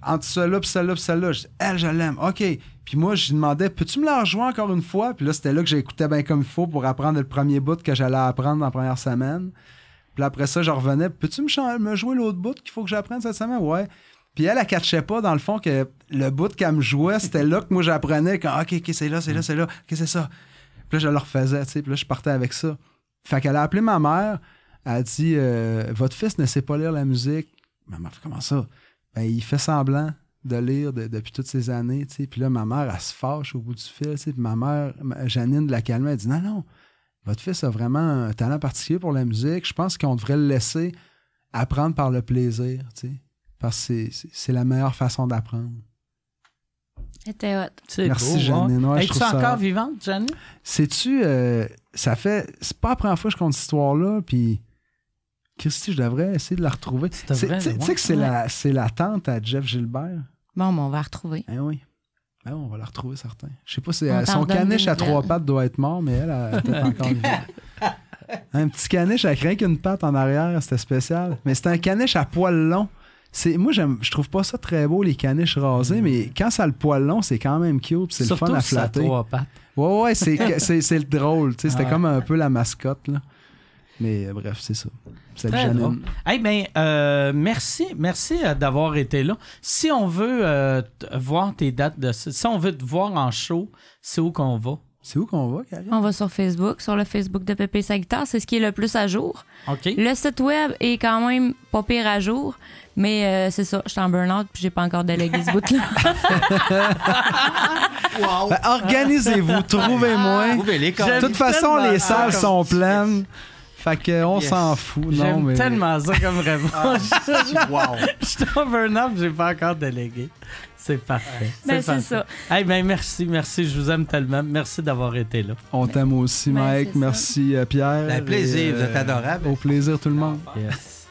Entre celle-là, puis celle-là, puis celle-là. Je dis, Elle, je l'aime. OK. Puis moi, je lui demandais Peux-tu me la rejouer encore une fois? Puis là, c'était là que j'écoutais bien comme il faut pour apprendre le premier bout que j'allais apprendre dans la première semaine. Puis après ça, je revenais. Peux-tu me, me jouer l'autre bout qu'il faut que j'apprenne cette semaine? Ouais. Puis elle, elle catchait pas, dans le fond, que le bout qu'elle me jouait, c'était là que moi j'apprenais quand, OK, OK, c'est là, c'est là, c'est là, OK, c'est ça. Puis là, je le refaisais, tu sais. Puis là, je partais avec ça. Fait qu'elle a appelé ma mère. Elle a dit, euh, Votre fils ne sait pas lire la musique. Ma mère fait comment ça? Ben, il fait semblant de lire de- depuis toutes ces années, tu sais. Puis là, ma mère, elle se fâche au bout du fil, tu sais. Puis ma mère, ma- Janine de la calmer, elle dit, Non, non, votre fils a vraiment un talent particulier pour la musique. Je pense qu'on devrait le laisser apprendre par le plaisir, tu sais. Parce que c'est- la meilleure façon d'apprendre. C'était hot. Merci, beau, Janine. Ouais, je Es-tu trouve ça- encore vivante, Janine? Sais-tu, euh, ça fait. C'est pas la première fois que je compte cette histoire-là, puis. Christy, je devrais essayer de la retrouver. Tu Tu sais- ouais. que c'est la, c'est la tante à Jeff Gilbert? Bon, ben, on va la retrouver. Eh oui. Ben, on va la retrouver, certain. Je sais pas si son caniche à trois pattes doit être mort, mais elle, elle est peut-être encore vivante. Un petit caniche avec rien qu'une patte en arrière, c'était spécial. Mais c'était un caniche à poil long. C'est, moi, j'aime, je trouve pas ça très beau, les caniches rasés, mais quand ça a le poil long, c'est quand même cute, c'est le fun à si ça a flatter. trois pattes. Ouais, ouais, c'est, c'est, c'est le drôle. tu sais, C'était Ouais. comme un peu la mascotte. Là. Mais euh, bref, c'est ça. Salut Très drôle. Eh bien, euh, merci, merci euh, d'avoir été là. Si on veut euh, voir tes dates de si on veut te voir en show, c'est où qu'on va? C'est où qu'on va, Karine? On va sur Facebook, sur le Facebook de Pépé sa guitare. C'est ce qui est le plus à jour. OK? Le site web est quand même pas pire à jour, mais euh, c'est ça, je suis en burn-out puis j'ai pas encore délégué ce bout-là. Ben, organisez-vous, trouvez-moi. Trouvez-les De toute façon, les salles sont pleines. Fait que on Yes. s'en fout. Non, J'aime mais... tellement ça comme réponse. Wow. Je suis en burn-out, j'ai pas encore délégué. C'est parfait. Ben, c'est ça. Eh ben, merci, merci. Je vous aime tellement. Merci d'avoir été là. On t'aime aussi, Ben, Mike. ça. Merci, euh, Pierre. Un plaisir, Et, vous êtes adorable. Au plaisir, tout le monde. Yes.